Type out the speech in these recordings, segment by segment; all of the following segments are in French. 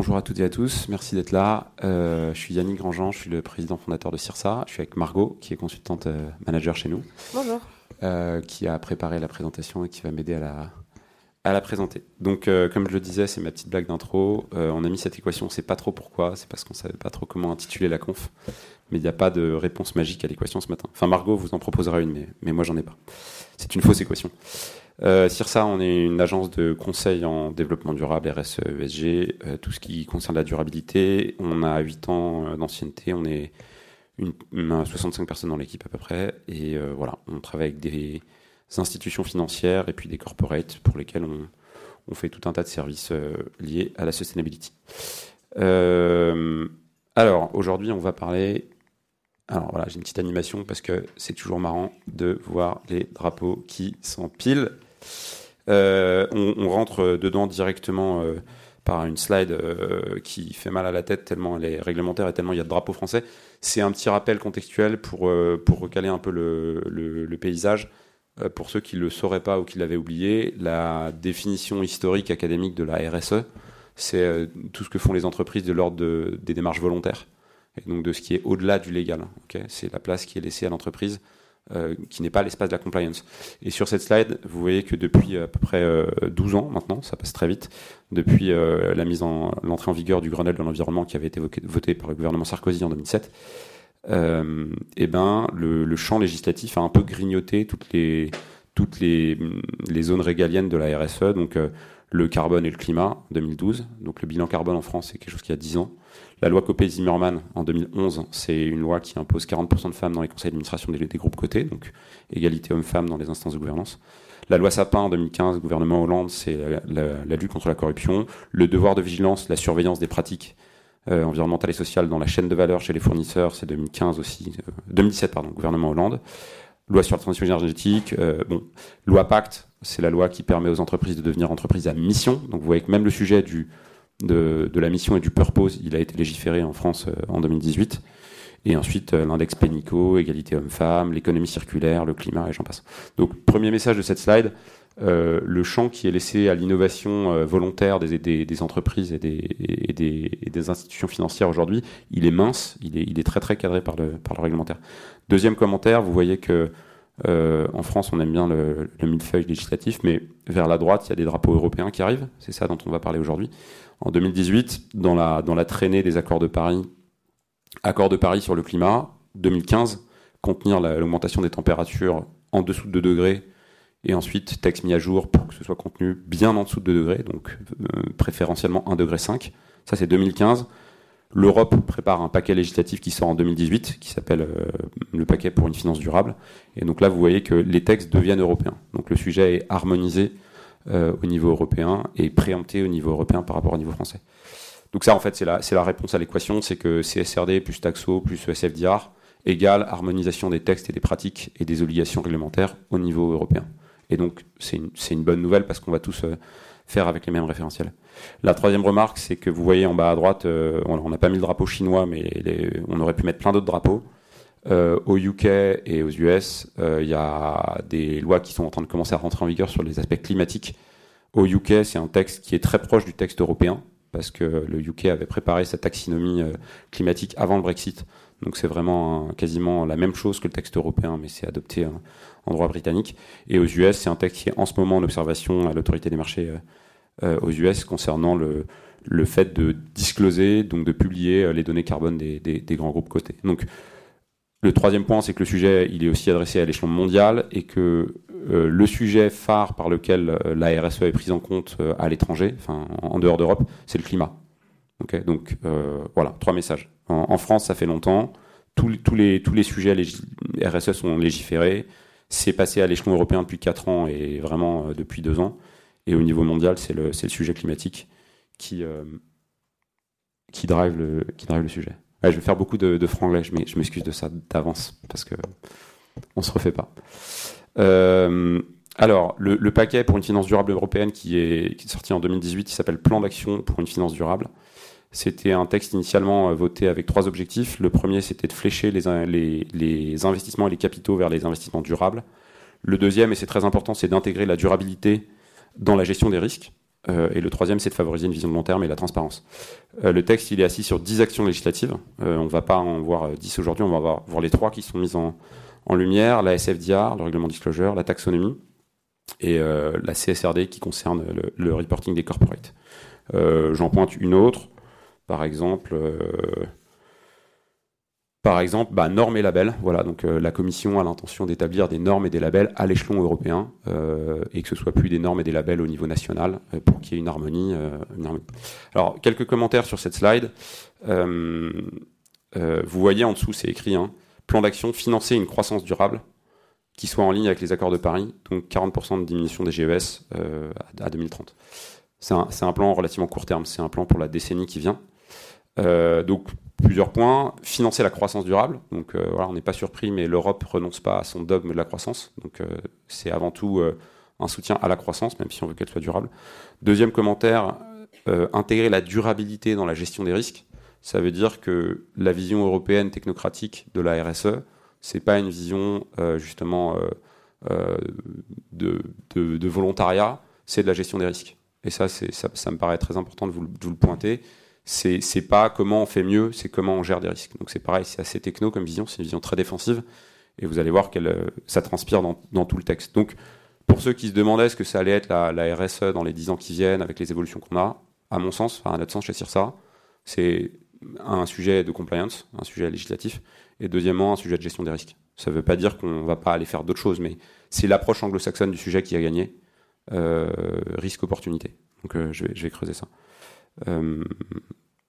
bonjour à toutes et à tous, merci d'être là. Euh, je suis Yannick Grandjean, je suis le président fondateur de CIRSA. Je suis avec Margot, qui est consultante euh, manager chez nous. Bonjour. Euh, qui a préparé la présentation et qui va m'aider à la, à la présenter. Donc, comme je le disais, c'est ma petite blague d'intro. on a mis cette équation, on ne sait pas trop pourquoi, c'est parce qu'on ne savait pas trop comment intituler la conf. Mais il n'y a pas de réponse magique à l'équation ce matin. Enfin, Margot vous en proposera une, mais, mais moi, j'en ai pas. C'est une fausse équation. Euh, CIRSA, on est une agence de conseil en développement durable, RSE, ESG, euh, tout ce qui concerne la durabilité. On a 8 ans euh, d'ancienneté, on est une, 65 personnes dans l'équipe à peu près. Et euh, voilà, on travaille avec des institutions financières et puis des corporates pour lesquels on, on fait tout un tas de services liés à la sustainability. alors, aujourd'hui, on va parler alors voilà, j'ai une petite animation parce que c'est toujours marrant de voir les drapeaux qui s'empilent. Euh, on, rentre dedans directement euh, par une slide euh, qui fait mal à la tête tellement elle est réglementaire et tellement il y a de drapeaux français. C'est un petit rappel contextuel pour, pour recaler un peu le, le, paysage. pour ceux qui ne le sauraient pas ou qui l'avaient oublié, la définition historique académique de la RSE, c'est tout ce que font les entreprises de l'ordre des démarches volontaires, et donc de ce qui est au-delà du légal. c'est la place qui est laissée à l'entreprise euh, qui n'est pas l'espace de la compliance. Et sur cette slide, vous voyez que depuis à peu près 12 euh, ans maintenant, ça passe très vite, depuis euh, la mise en l'entrée en vigueur du Grenelle de l'environnement qui avait été voté par le gouvernement Sarkozy en 2007, euh, et eh ben le, le, champ législatif a un peu grignoté toutes les toutes les, zones régaliennes de la RSE, donc le carbone et le climat 2012. Donc le bilan carbone en France, c'est quelque chose qui a 10 ans. La loi Copé-Zimmermann en 2011, c'est une loi qui impose 40% de femmes dans les conseils d'administration des, groupes cotés, donc égalité hommes-femmes dans les instances de gouvernance. La loi Sapin en 2015, gouvernement Hollande, c'est la, lutte contre la corruption. Le devoir de vigilance, la surveillance des pratiques euh, environnementales et sociales dans la chaîne de valeur chez les fournisseurs, c'est 2015 aussi, 2017 euh, pardon, gouvernement Hollande. Loi sur la transition énergétique, euh, bon, loi Pacte, c'est la loi qui permet aux entreprises de devenir entreprises à mission. Donc vous voyez que même le sujet du de, la mission et du purpose, il a été légiféré en France euh, en 2018. Et ensuite, euh, l'index Pénico, égalité homme-femme, l'économie circulaire, le climat, et j'en passe. Donc, premier message de cette slide, euh, le champ qui est laissé à l'innovation volontaire des, entreprises et des, institutions financières aujourd'hui, il est mince, il est, très très cadré par le, réglementaire. Deuxième commentaire, vous voyez que en France, on aime bien le, le millefeuille législatif, mais vers la droite, il y a des drapeaux européens qui arrivent. C'est ça dont on va parler aujourd'hui en 2018 dans la, dans la traînée des accords de Paris. Accord de Paris sur le climat, 2015, contenir l'augmentation des températures en dessous de 2 degrés, et ensuite texte mis à jour pour que ce soit contenu bien en dessous de 2 degrés, donc euh, préférentiellement 1 degré 5. Ça c'est 2015. L'Europe prépare un paquet législatif qui sort en 2018, qui s'appelle euh, le paquet pour une finance durable. Et donc là, vous voyez que les textes deviennent européens. Donc le sujet est harmonisé euh, au niveau européen et préempté au niveau européen par rapport au niveau français. Donc ça, en fait, c'est la, c'est la réponse à l'équation, c'est que CSRD plus Taxo plus ESFDR égale harmonisation des textes et des pratiques et des obligations réglementaires au niveau européen. Et donc, c'est une, bonne nouvelle parce qu'on va tous euh, faire avec les mêmes référentiels. La troisième remarque, c'est que vous voyez en bas à droite, euh, on n'a pas mis le drapeau chinois, mais on aurait pu mettre plein d'autres drapeaux. Euh, au UK et aux US, il y a des lois qui sont en train de commencer à rentrer en vigueur sur les aspects climatiques. Au UK, c'est un texte qui est très proche du texte européen, parce que le UK avait préparé sa taxinomie climatique avant le Brexit. Donc c'est vraiment quasiment la même chose que le texte européen, mais c'est adopté en droit britannique. Et aux US, c'est un texte qui est en ce moment en observation à l'autorité des marchés aux US concernant le, le fait de discloser, donc de publier les données carbone des, des, grands groupes cotés. Donc le troisième point, c'est que le sujet, il est aussi adressé à l'échelon mondial et que euh, le sujet phare par lequel euh, la RSE est prise en compte euh, à l'étranger, en, dehors d'Europe, c'est le climat. Okay Donc voilà, trois messages. En, France, ça fait longtemps. Tous, tous, les, tous les sujets RSE sont légiférés. C'est passé à l'échelon européen depuis quatre ans et vraiment depuis deux ans. Et au niveau mondial, c'est le, le sujet climatique qui, qui, drive le, qui drive le sujet je vais faire beaucoup de, de franglais, je m'excuse de ça d'avance parce que on se refait pas. Euh, alors, le, paquet pour une finance durable européenne qui est, sorti en 2018, il s'appelle Plan d'action pour une finance durable. C'était un texte initialement euh, voté avec trois objectifs. Le premier, c'était de flécher les, investissements et les capitaux vers les investissements durables. Le deuxième, et c'est très important, c'est d'intégrer la durabilité dans la gestion des risques. et le troisième, c'est de favoriser une vision de long terme et la transparence. le texte, il est assis sur 10 actions législatives. on ne va pas en voir 10 aujourd'hui, on va voir, les trois qui sont mises en, lumière, la SFDR, le règlement disclosure, la taxonomie et la CSRD qui concerne le reporting des corporates. J'en pointe une autre, par exemple par exemple, bah, normes et labels. Voilà, donc euh, la Commission a l'intention d'établir des normes et des labels à l'échelon européen euh, et que ce soit plus des normes et des labels au niveau national euh, pour qu'il y ait une harmonie, Alors, quelques commentaires sur cette slide. vous voyez en dessous, c'est écrit hein, plan d'action financer une croissance durable qui soit en ligne avec les accords de Paris, donc 40% de diminution des GES à 2030. C'est un, plan relativement court terme, c'est un plan pour la décennie qui vient. Donc plusieurs points. Financer la croissance durable. Donc euh, voilà, on n'est pas surpris, mais l'Europe renonce pas à son dogme de la croissance. Donc euh, c'est avant tout euh, un soutien à la croissance, même si on veut qu'elle soit durable. Deuxième commentaire, intégrer la durabilité dans la gestion des risques. Ça veut dire que la vision européenne technocratique de la RSE, c'est pas une vision justement de, de, volontariat, c'est de la gestion des risques. Et ça, ça, me paraît très important de vous le pointer c'est pas comment on fait mieux, c'est comment on gère des risques. Donc c'est pareil, c'est assez techno comme vision, c'est une vision très défensive, et vous allez voir que euh, ça transpire dans, tout le texte. Donc pour ceux qui se demandaient ce que ça allait être la, RSE dans les 10 ans qui viennent, avec les évolutions qu'on a, à mon sens, enfin à notre sens chez ça, c'est un sujet de compliance, un sujet législatif, et deuxièmement un sujet de gestion des risques. Ça ne veut pas dire qu'on ne va pas aller faire d'autres choses, mais c'est l'approche anglo-saxonne du sujet qui a gagné, euh, risque-opportunité. Donc euh, je, vais, creuser ça. Euh,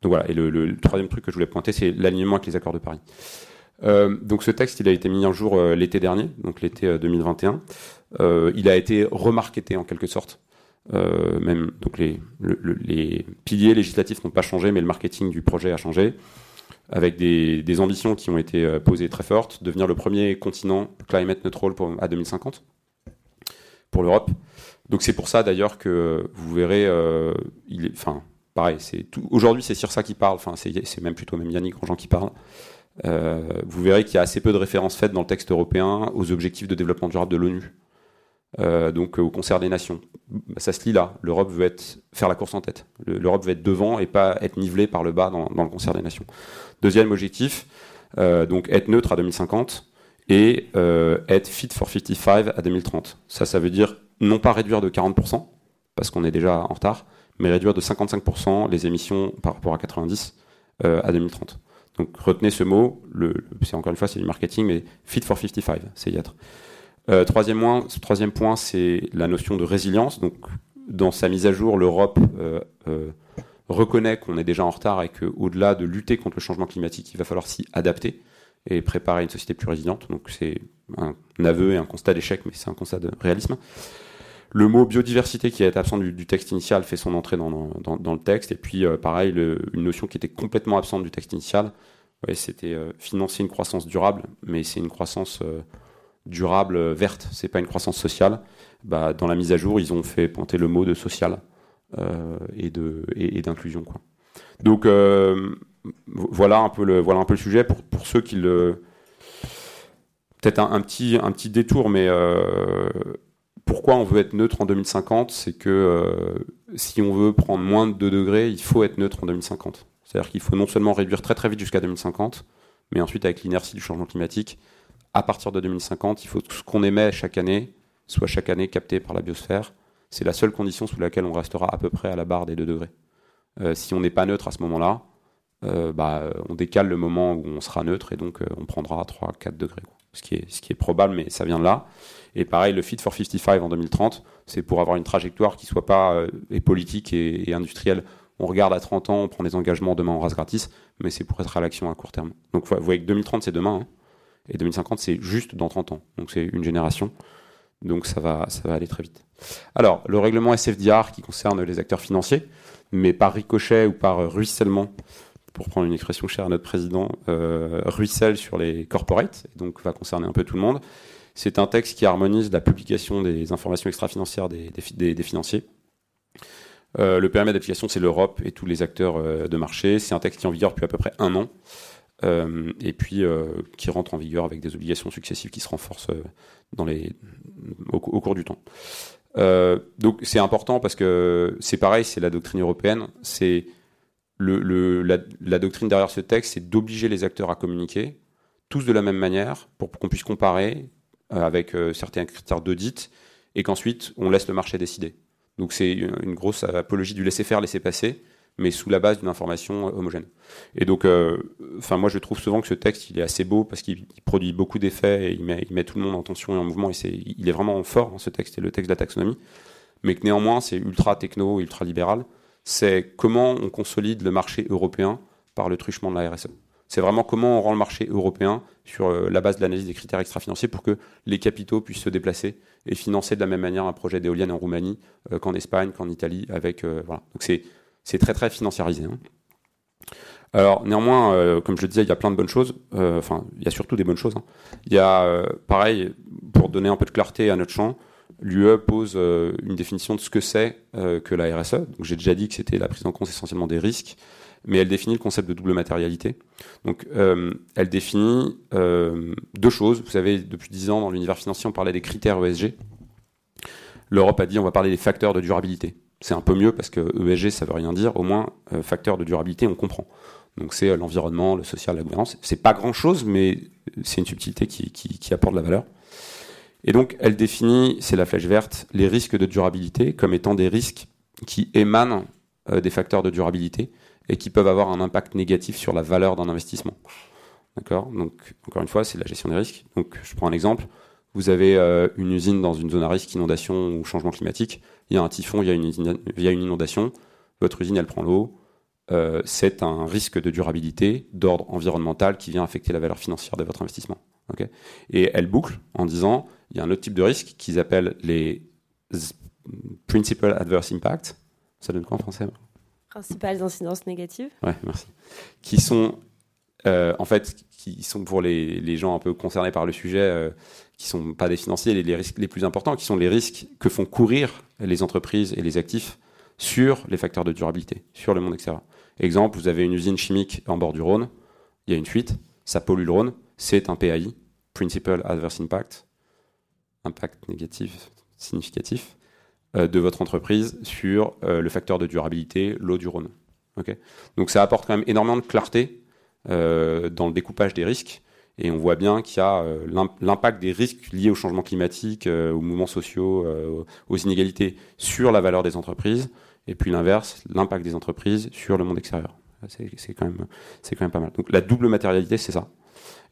donc voilà, et le, troisième truc que je voulais pointer, c'est l'alignement avec les accords de Paris. Euh, donc ce texte, il a été mis en jour euh, l'été dernier, donc l'été 2021. il a été remarketé en quelque sorte. même donc les, piliers législatifs n'ont pas changé, mais le marketing du projet a changé, avec des, ambitions qui ont été posées très fortes, devenir le premier continent climate neutral à 2050 pour l'Europe. Donc c'est pour ça d'ailleurs que vous verrez, pareil. Aujourd'hui, c'est sur ça qui parle. Enfin, c'est même plutôt même Yannick Grandjean qui parle. Euh, vous verrez qu'il y a assez peu de références faites dans le texte européen aux objectifs de développement durable de l'ONU. Euh, donc au concert des nations. Ça se lit là. L'Europe veut être faire la course en tête. L'Europe veut être devant et pas être nivelée par le bas dans, le concert des nations. Deuxième objectif, euh, donc être neutre à 2050 et être fit for 55 à 2030. Ça, ça veut dire non pas réduire de 40% parce qu'on est déjà en retard, mais réduire de 55% les émissions par rapport à 90 euh, à 2030. Donc retenez ce mot, c'est encore une fois c'est du marketing, mais fit for 55, c'est y être. Euh, troisième, point, troisième point, c'est la notion de résilience. Donc dans sa mise à jour, l'Europe euh, reconnaît qu'on est déjà en retard et qu'au-delà de lutter contre le changement climatique, il va falloir s'y adapter et préparer une société plus résiliente. Donc c'est un aveu et un constat d'échec, mais c'est un constat de réalisme. Le mot biodiversité qui est absent du, texte initial fait son entrée dans, le texte. Et puis, euh, pareil, une notion qui était complètement absente du texte initial, c'était euh, financer une croissance durable, mais c'est une croissance euh, durable verte, c'est pas une croissance sociale. Bah, dans la mise à jour, ils ont fait pointer le mot de social et d'inclusion. Donc voilà un peu le voilà un peu le sujet pour, pour ceux qui le peut-être un, petit un petit détour, mais pourquoi on veut être neutre en 2050 C'est que euh, si on veut prendre moins de 2 degrés, il faut être neutre en 2050. C'est-à-dire qu'il faut non seulement réduire très très vite jusqu'à 2050, mais ensuite avec l'inertie du changement climatique, à partir de 2050, il faut que ce qu'on émet chaque année soit chaque année capté par la biosphère. C'est la seule condition sous laquelle on restera à peu près à la barre des 2 degrés. Euh, si on n'est pas neutre à ce moment-là, euh, bah, on décale le moment où on sera neutre et donc on prendra 3-4 degrés. Ce, qui est, ce qui est probable, mais ça vient de là. Et pareil, le Fit for 55 en 2030, c'est pour avoir une trajectoire qui soit pas euh, politique et, industrielle. On regarde à 30 ans, on prend des engagements, demain on rase gratis, mais c'est pour être à l'action à court terme. Donc vous voyez que 2030 c'est demain, hein, et 2050 c'est juste dans 30 ans. Donc c'est une génération. Donc ça va, ça va aller très vite. Alors, le règlement SFDR qui concerne les acteurs financiers, mais par ricochet ou par ruissellement, pour prendre une expression chère à notre président, euh, ruisselle sur les corporates, et donc va concerner un peu tout le monde. C'est un texte qui harmonise la publication des informations extra-financières des, des, financiers. Euh, le périmètre d'application, c'est l'Europe et tous les acteurs euh, de marché. C'est un texte qui est en vigueur depuis à peu près un an. Euh, et puis qui rentre en vigueur avec des obligations successives qui se renforcent dans les, au, cours du temps. donc c'est important parce que c'est pareil, c'est la doctrine européenne, c'est le, la, doctrine derrière ce texte, c'est d'obliger les acteurs à communiquer, tous de la même manière, pour qu'on puisse comparer avec certains critères d'audit, et qu'ensuite on laisse le marché décider. Donc c'est une grosse apologie du laisser faire, laisser passer, mais sous la base d'une information euh, homogène. Et donc, euh, moi je trouve souvent que ce texte il est assez beau parce qu'il produit beaucoup d'effets et il met, tout le monde en tension et en mouvement. Et c'est, il est vraiment fort ce texte, et le texte de la taxonomie. Mais que néanmoins c'est ultra techno, ultra libéral. C'est comment on consolide le marché européen par le truchement de la RSE. C'est vraiment comment on rend le marché européen sur euh, la base de l'analyse des critères extra-financiers pour que les capitaux puissent se déplacer et financer de la même manière un projet d'éolienne en Roumanie euh, qu'en Espagne, qu'en Italie. Avec, euh, voilà. Donc c'est, très très financiarisé. Hein. Alors néanmoins, comme je le disais, il y a plein de bonnes choses. Enfin, il y a surtout des bonnes choses. Hein. Il y a, pareil, pour donner un peu de clarté à notre champ, l'UE pose une définition de ce que c'est que la RSE. Donc j'ai déjà dit que c'était la prise en compte essentiellement des risques mais elle définit le concept de double matérialité. Donc, euh, elle définit euh, deux choses. Vous savez, depuis dix ans, dans l'univers financier, on parlait des critères ESG. L'Europe a dit on va parler des facteurs de durabilité. C'est un peu mieux parce que ESG, ça veut rien dire. Au moins, euh, facteurs de durabilité, on comprend. Donc, c'est l'environnement, le social, la gouvernance. C'est pas grand chose, mais c'est une subtilité qui, apporte de la valeur. Et donc, elle définit, c'est la flèche verte, les risques de durabilité comme étant des risques qui émanent des facteurs de durabilité et qui peuvent avoir un impact négatif sur la valeur d'un investissement. D'accord? Donc, encore une fois, c'est la gestion des risques. Donc, je prends un exemple. Vous avez euh, une usine dans une zone à risque, inondation ou changement climatique. Il y a un typhon, il y a une inondation. Votre usine, elle prend l'eau. Euh, c'est un risque de durabilité d'ordre environnemental qui vient affecter la valeur financière de votre investissement. Okay et elle boucle en disant il y a un autre type de risque qu'ils appellent les Principal Adverse Impact. Ça donne quoi en français? Principales incidences négatives. Ouais, merci. Qui sont, euh, en fait, qui sont pour les, les, gens un peu concernés par le sujet, euh, qui sont pas des financiers, les, risques les plus importants, qui sont les risques que font courir les entreprises et les actifs sur les facteurs de durabilité, sur le monde extérieur. Exemple, vous avez une usine chimique en bord du Rhône, il y a une fuite, ça pollue le Rhône, c'est un PAI, Principal Adverse Impact, impact négatif significatif. Euh, de votre entreprise sur euh, le facteur de durabilité, l'eau du Rhône. Donc ça apporte quand même énormément de clarté euh, dans le découpage des risques. Et on voit bien qu'il y a l'impact des risques liés au changement climatique, aux mouvements sociaux, aux inégalités sur la valeur des entreprises, et puis l'inverse, l'impact des entreprises sur le monde extérieur. C'est quand, quand même pas mal. Donc la double matérialité, c'est ça.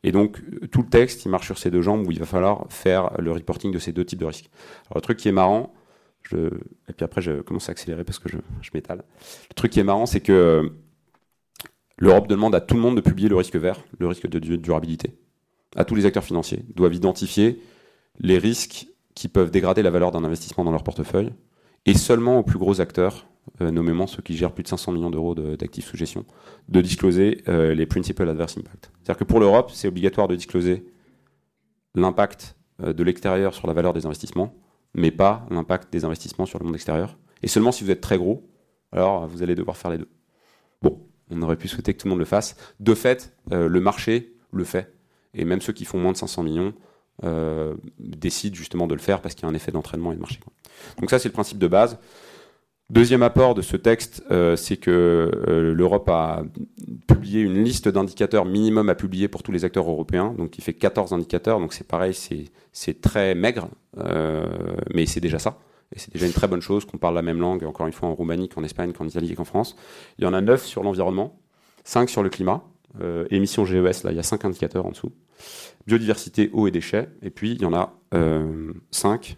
Et donc tout le texte, il marche sur ces deux jambes où il va falloir faire le reporting de ces deux types de risques. Alors le truc qui est marrant, et puis après, je commence à accélérer parce que je, m'étale. Le truc qui est marrant, c'est que euh, l'Europe demande à tout le monde de publier le risque vert, le risque de durabilité. À tous les acteurs financiers doivent identifier les risques qui peuvent dégrader la valeur d'un investissement dans leur portefeuille, et seulement aux plus gros acteurs, euh, nommément ceux qui gèrent plus de 500 millions d'euros d'actifs sous gestion, de discloser euh, les Principal Adverse Impact. C'est-à-dire que pour l'Europe, c'est obligatoire de discloser l'impact de l'extérieur sur la valeur des investissements, mais pas l'impact des investissements sur le monde extérieur. Et seulement si vous êtes très gros, alors vous allez devoir faire les deux. Bon, on aurait pu souhaiter que tout le monde le fasse. De fait, euh, le marché le fait. Et même ceux qui font moins de 500 millions euh, décident justement de le faire parce qu'il y a un effet d'entraînement et de marché. Donc ça, c'est le principe de base. Deuxième apport de ce texte, euh, c'est que l'Europe a publié une liste d'indicateurs minimum à publier pour tous les acteurs européens. Donc il fait 14 indicateurs. Donc c'est pareil, c'est très maigre. Euh, mais c'est déjà ça. Et c'est déjà une très bonne chose qu'on parle la même langue, encore une fois, en Roumanie qu'en Espagne, qu'en Italie et qu'en France. Il y en a 9 sur l'environnement, 5 sur le climat, euh, émissions GES, là, il y a 5 indicateurs en dessous. Biodiversité, eau et déchets. Et puis, il y en a euh, 5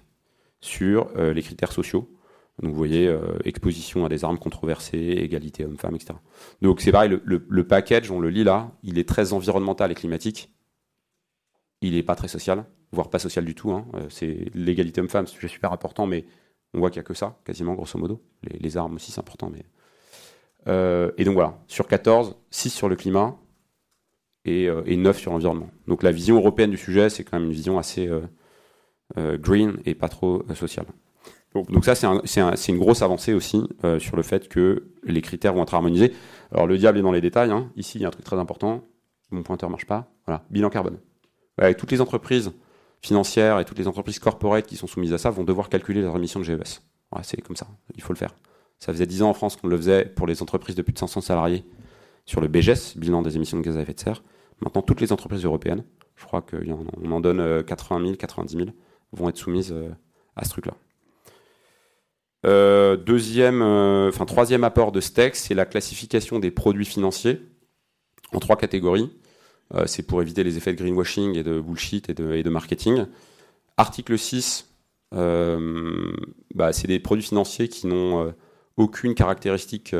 sur euh, les critères sociaux. Donc, vous voyez, euh, exposition à des armes controversées, égalité homme-femme, etc. Donc, c'est pareil, le, package, on le lit là, il est très environnemental et climatique. Il n'est pas très social voire pas social du tout. Hein. Euh, c'est l'égalité homme-femme, c'est super important, mais on voit qu'il n'y a que ça, quasiment, grosso modo. Les, armes aussi, c'est important. Mais... Euh, et donc voilà, sur 14, 6 sur le climat et, et 9 sur l'environnement. Donc la vision européenne du sujet, c'est quand même une vision assez green et pas trop sociale. Donc, ça, c'est un, une grosse avancée aussi sur le fait que les critères vont être harmonisés. Alors le diable est dans les détails. Hein. Ici, il y a un truc très important. Mon pointeur marche pas. Voilà, bilan carbone. Avec toutes les entreprises financières et toutes les entreprises corporate qui sont soumises à ça vont devoir calculer leurs émissions de GES. c'est comme ça, il faut le faire. Ça faisait 10 ans en France qu'on le faisait pour les entreprises de plus de 500 salariés sur le BGS, bilan des émissions de gaz à effet de serre. Maintenant, toutes les entreprises européennes, je crois qu'on en donne 80 000, 90 000, vont être soumises euh, à ce truc-là. Euh, deuxième, euh, enfin troisième apport de texte, c'est la classification des produits financiers en trois catégories. c'est pour éviter les effets de greenwashing et de bullshit et de, marketing. Article 6, bah, c'est des produits financiers qui n'ont aucune caractéristique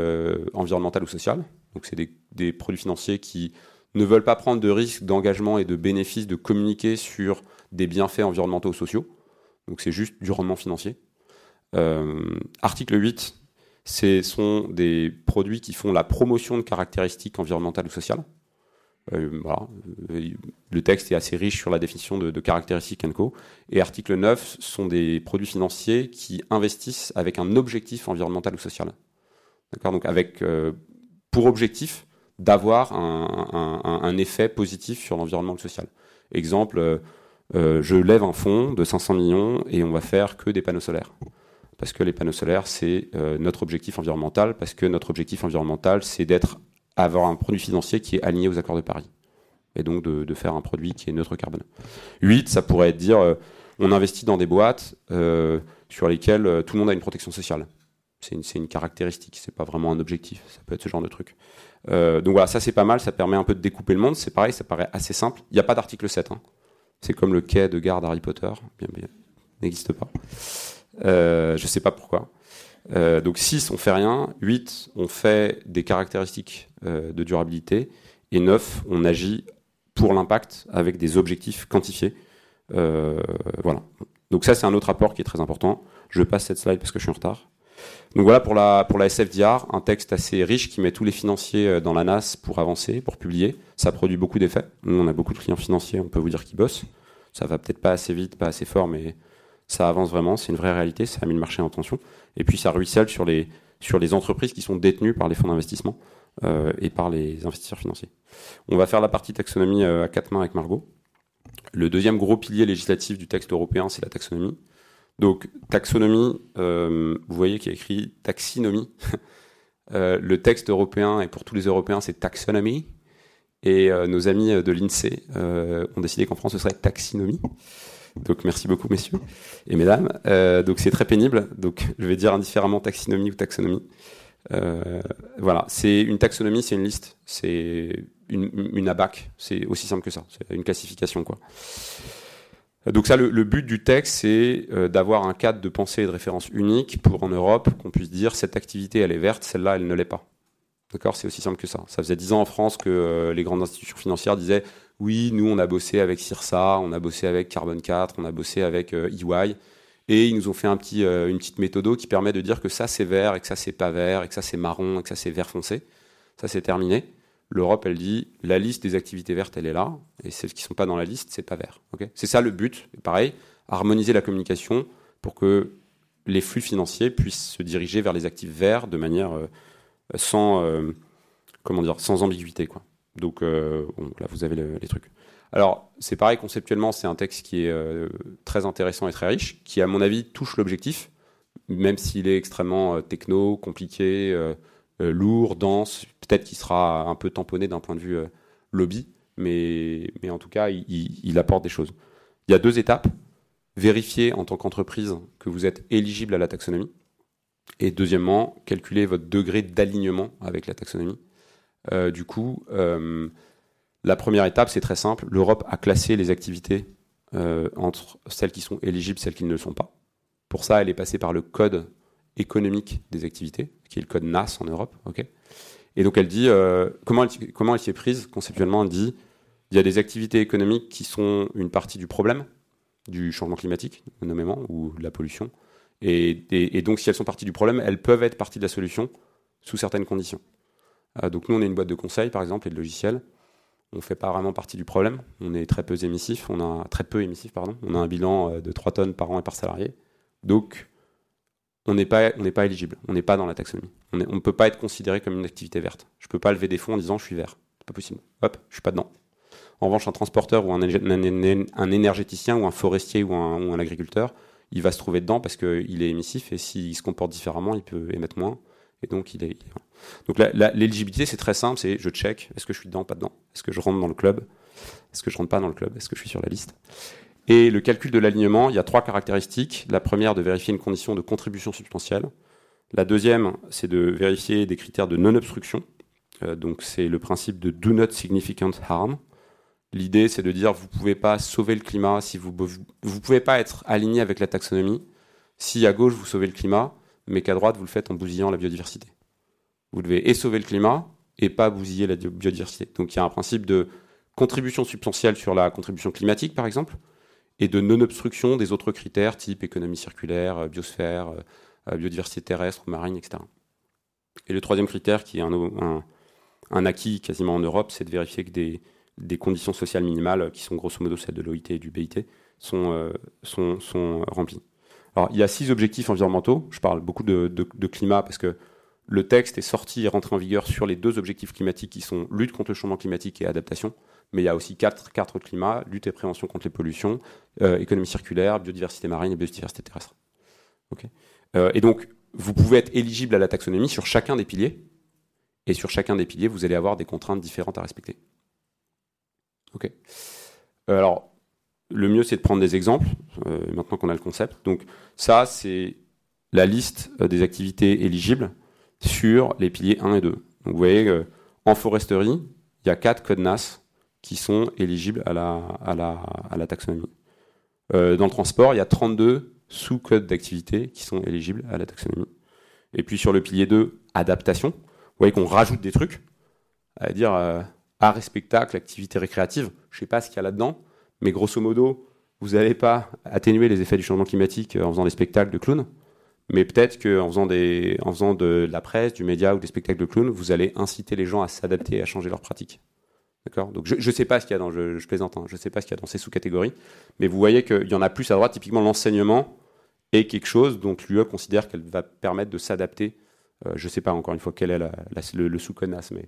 environnementale ou sociale. Donc c'est des, produits financiers qui ne veulent pas prendre de risques d'engagement et de bénéfices de communiquer sur des bienfaits environnementaux ou sociaux. Donc c'est juste du rendement financier. Euh, article 8, ce sont des produits qui font la promotion de caractéristiques environnementales ou sociales. Euh, Le texte est assez riche sur la définition de, caractéristiques co. Et article 9 sont des produits financiers qui investissent avec un objectif environnemental ou social. D'accord? Donc avec euh, pour objectif d'avoir un, effet positif sur l'environnement social. Exemple, euh, euh, je lève un fonds de 500 millions et on va faire que des panneaux solaires. Parce que les panneaux solaires, c'est euh, notre objectif environnemental, parce que notre objectif environnemental, c'est d'être avoir un produit financier qui est aligné aux accords de Paris. Et donc de, faire un produit qui est neutre carbone. 8, ça pourrait être dire, on investit dans des boîtes sur lesquelles tout le monde a une protection sociale. C'est une, une, caractéristique, c'est pas vraiment un objectif. Ça peut être ce genre de truc. Euh, donc voilà, ça c'est pas mal, ça permet un peu de découper le monde. C'est pareil, ça paraît assez simple. Il n'y a pas d'article 7. Hein. C'est comme le quai de garde Harry Potter. Bien, bien, n'existe pas. Euh, je sais pas pourquoi. Euh, donc 6, on fait rien. 8, on fait des caractéristiques euh, de durabilité. Et 9, on agit pour l'impact avec des objectifs quantifiés. Voilà. Donc ça, c'est un autre apport qui est très important. Je passe cette slide parce que je suis en retard. Donc voilà pour la, pour la SFDR, un texte assez riche qui met tous les financiers dans la NAS pour avancer, pour publier. Ça produit beaucoup d'effets. Nous, on a beaucoup de clients financiers, on peut vous dire qu'ils bossent. Ça va peut-être pas assez vite, pas assez fort, mais ça avance vraiment. C'est une vraie réalité, ça a mis le marché en tension. Et puis ça ruisselle sur les, sur les entreprises qui sont détenues par les fonds d'investissement euh, et par les investisseurs financiers. On va faire la partie taxonomie euh, à quatre mains avec Margot. Le deuxième gros pilier législatif du texte européen, c'est la taxonomie. Donc, taxonomie, euh, vous voyez qu'il y a écrit taxinomie. Le texte européen, et pour tous les Européens, c'est taxonomie. Et nos amis de l'INSEE ont décidé qu'en France, ce serait taxinomie. Donc, merci beaucoup, messieurs et mesdames. donc, c'est très pénible. Donc, je vais dire indifféremment taxinomie ou taxonomie. voilà, c'est une taxonomie, c'est une liste, c'est une, une ABAC. C'est aussi simple que ça. C'est une classification, quoi. Donc ça, le, but du texte, c'est euh, d'avoir un cadre de pensée et de référence unique pour en Europe qu'on puisse dire cette activité, elle est verte, celle-là, elle ne l'est pas. D'accord? C'est aussi simple que ça. Ça faisait dix ans en France que euh, les grandes institutions financières disaient oui, nous, on a bossé avec CIRSA, on a bossé avec Carbon 4, on a bossé avec euh, EY, et ils nous ont fait petit, une petite méthode qui permet de dire que ça, c'est vert, et que ça, c'est pas vert, et que ça, c'est marron, et que ça, c'est vert foncé. Ça, c'est terminé l'Europe, elle dit la liste des activités vertes, elle est là, et celles qui ne sont pas dans la liste, c'est pas vert. c'est ça le but. pareil, harmoniser la communication pour que les flux financiers puissent se diriger vers les actifs verts de manière euh, sans, euh, comment dire, sans ambiguïté. Quoi. Donc euh, là, vous avez les trucs. Alors, c'est pareil, conceptuellement, c'est un texte qui est très intéressant et très riche, qui, à mon avis, touche l'objectif, même s'il est extrêmement techno, compliqué euh, lourd, dense, peut-être qu'il sera un peu tamponné d'un point de vue euh, lobby, mais, mais en tout cas, il, apporte des choses. Il y a deux étapes. Vérifier en tant qu'entreprise que vous êtes éligible à la taxonomie. Et deuxièmement, calculer votre degré d'alignement avec la taxonomie. Euh, du coup, la première étape, c'est très simple. L'Europe a classé les activités entre celles qui sont éligibles et celles qui ne le sont pas. Pour ça, elle est passée par le code économique des activités, qui est le code NAS en Europe. et donc elle dit, euh, comment, elle, comment s'y prise? Conceptuellement Elle dit, il y a des activités économiques qui sont une partie du problème du changement climatique, nommément, ou de la pollution. Et, et, donc si elles sont partie du problème, elles peuvent être partie de la solution sous certaines conditions. Euh, donc nous, on est une boîte de conseil, par exemple, et de logiciels. On ne fait pas vraiment partie du problème. On est très peu émissif. On a très peu émissif, pardon. On a un bilan euh, de 3 tonnes par an et par salarié. Donc on n'est pas, pas éligible, on n'est pas dans la taxonomie. On ne peut pas être considéré comme une activité verte. Je ne peux pas lever des fonds en disant je suis vert. C'est pas possible. Hop, je suis pas dedans. En revanche, un transporteur ou un, énergéticien ou un forestier ou un, agriculteur, il va se trouver dedans parce qu'il est émissif et s'il se comporte différemment, il peut émettre moins. Et donc, l'éligibilité, c'est très simple c'est je check est-ce que je suis dedans, pas dedans? Est-ce que je rentre dans le club? Est-ce que je rentre pas dans le club? Est-ce que je suis sur la liste? Et le calcul de l'alignement, il y a trois caractéristiques. La première, de vérifier une condition de contribution substantielle. La deuxième, c'est de vérifier des critères de non-obstruction. Euh, donc, c'est le principe de do not significant harm. L'idée, c'est de dire vous pouvez pas sauver le climat si vous vous pouvez pas être aligné avec la taxonomie si à gauche vous sauvez le climat, mais qu'à droite vous le faites en bousillant la biodiversité. Vous devez et sauver le climat et pas bousiller la biodiversité. Donc il y a un principe de contribution substantielle sur la contribution climatique, par exemple, et de non-obstruction des autres critères type économie circulaire, euh, biosphère, euh, biodiversité terrestre, marine, etc. Et le troisième critère, qui est un, acquis quasiment en Europe, c'est de vérifier que des, conditions sociales minimales, qui sont grosso modo celles de l'OIT et du BIT, sont, euh, sont, sont, remplies. Alors, il y a six objectifs environnementaux. Je parle beaucoup de, climat parce que le texte est sorti et rentré en vigueur sur les deux objectifs climatiques qui sont lutte contre le changement climatique et adaptation. Mais il y a aussi quatre, quatre climats, lutte et prévention contre les pollutions, euh, économie circulaire, biodiversité marine et biodiversité terrestre. Euh, et donc, vous pouvez être éligible à la taxonomie sur chacun des piliers. Et sur chacun des piliers, vous allez avoir des contraintes différentes à respecter. Ok. Euh, alors, le mieux, c'est de prendre des exemples, euh, maintenant qu'on a le concept. Donc, ça, c'est la liste euh, des activités éligibles sur les piliers 1 et 2. Donc, vous voyez, en foresterie, il y a 4 codes NAS qui sont éligibles à la, taxonomie. dans le transport, il y a 32 sous-codes d'activité qui sont éligibles à la taxonomie. Et puis sur le pilier 2, adaptation, vous voyez qu'on rajoute des trucs, à dire art et spectacle, activité récréative. Je ne sais pas ce qu'il y a là-dedans, mais grosso modo, vous n'allez pas atténuer les effets du changement climatique en faisant des spectacles de clowns, mais peut-être qu'en faisant, des, en faisant de la presse, du média ou des spectacles de clowns, vous allez inciter les gens à s'adapter et à changer leurs pratiques. D'accord? Donc je ne sais pas ce qu'il y a dans, je, plaisante, hein, sais pas ce qu'il y a dans ces sous-catégories, mais vous voyez qu'il y en a plus à droite, typiquement l'enseignement est quelque chose dont l'UE considère qu'elle va permettre de s'adapter. Euh, je ne sais pas encore une fois quel est le, sous-CONAS, mais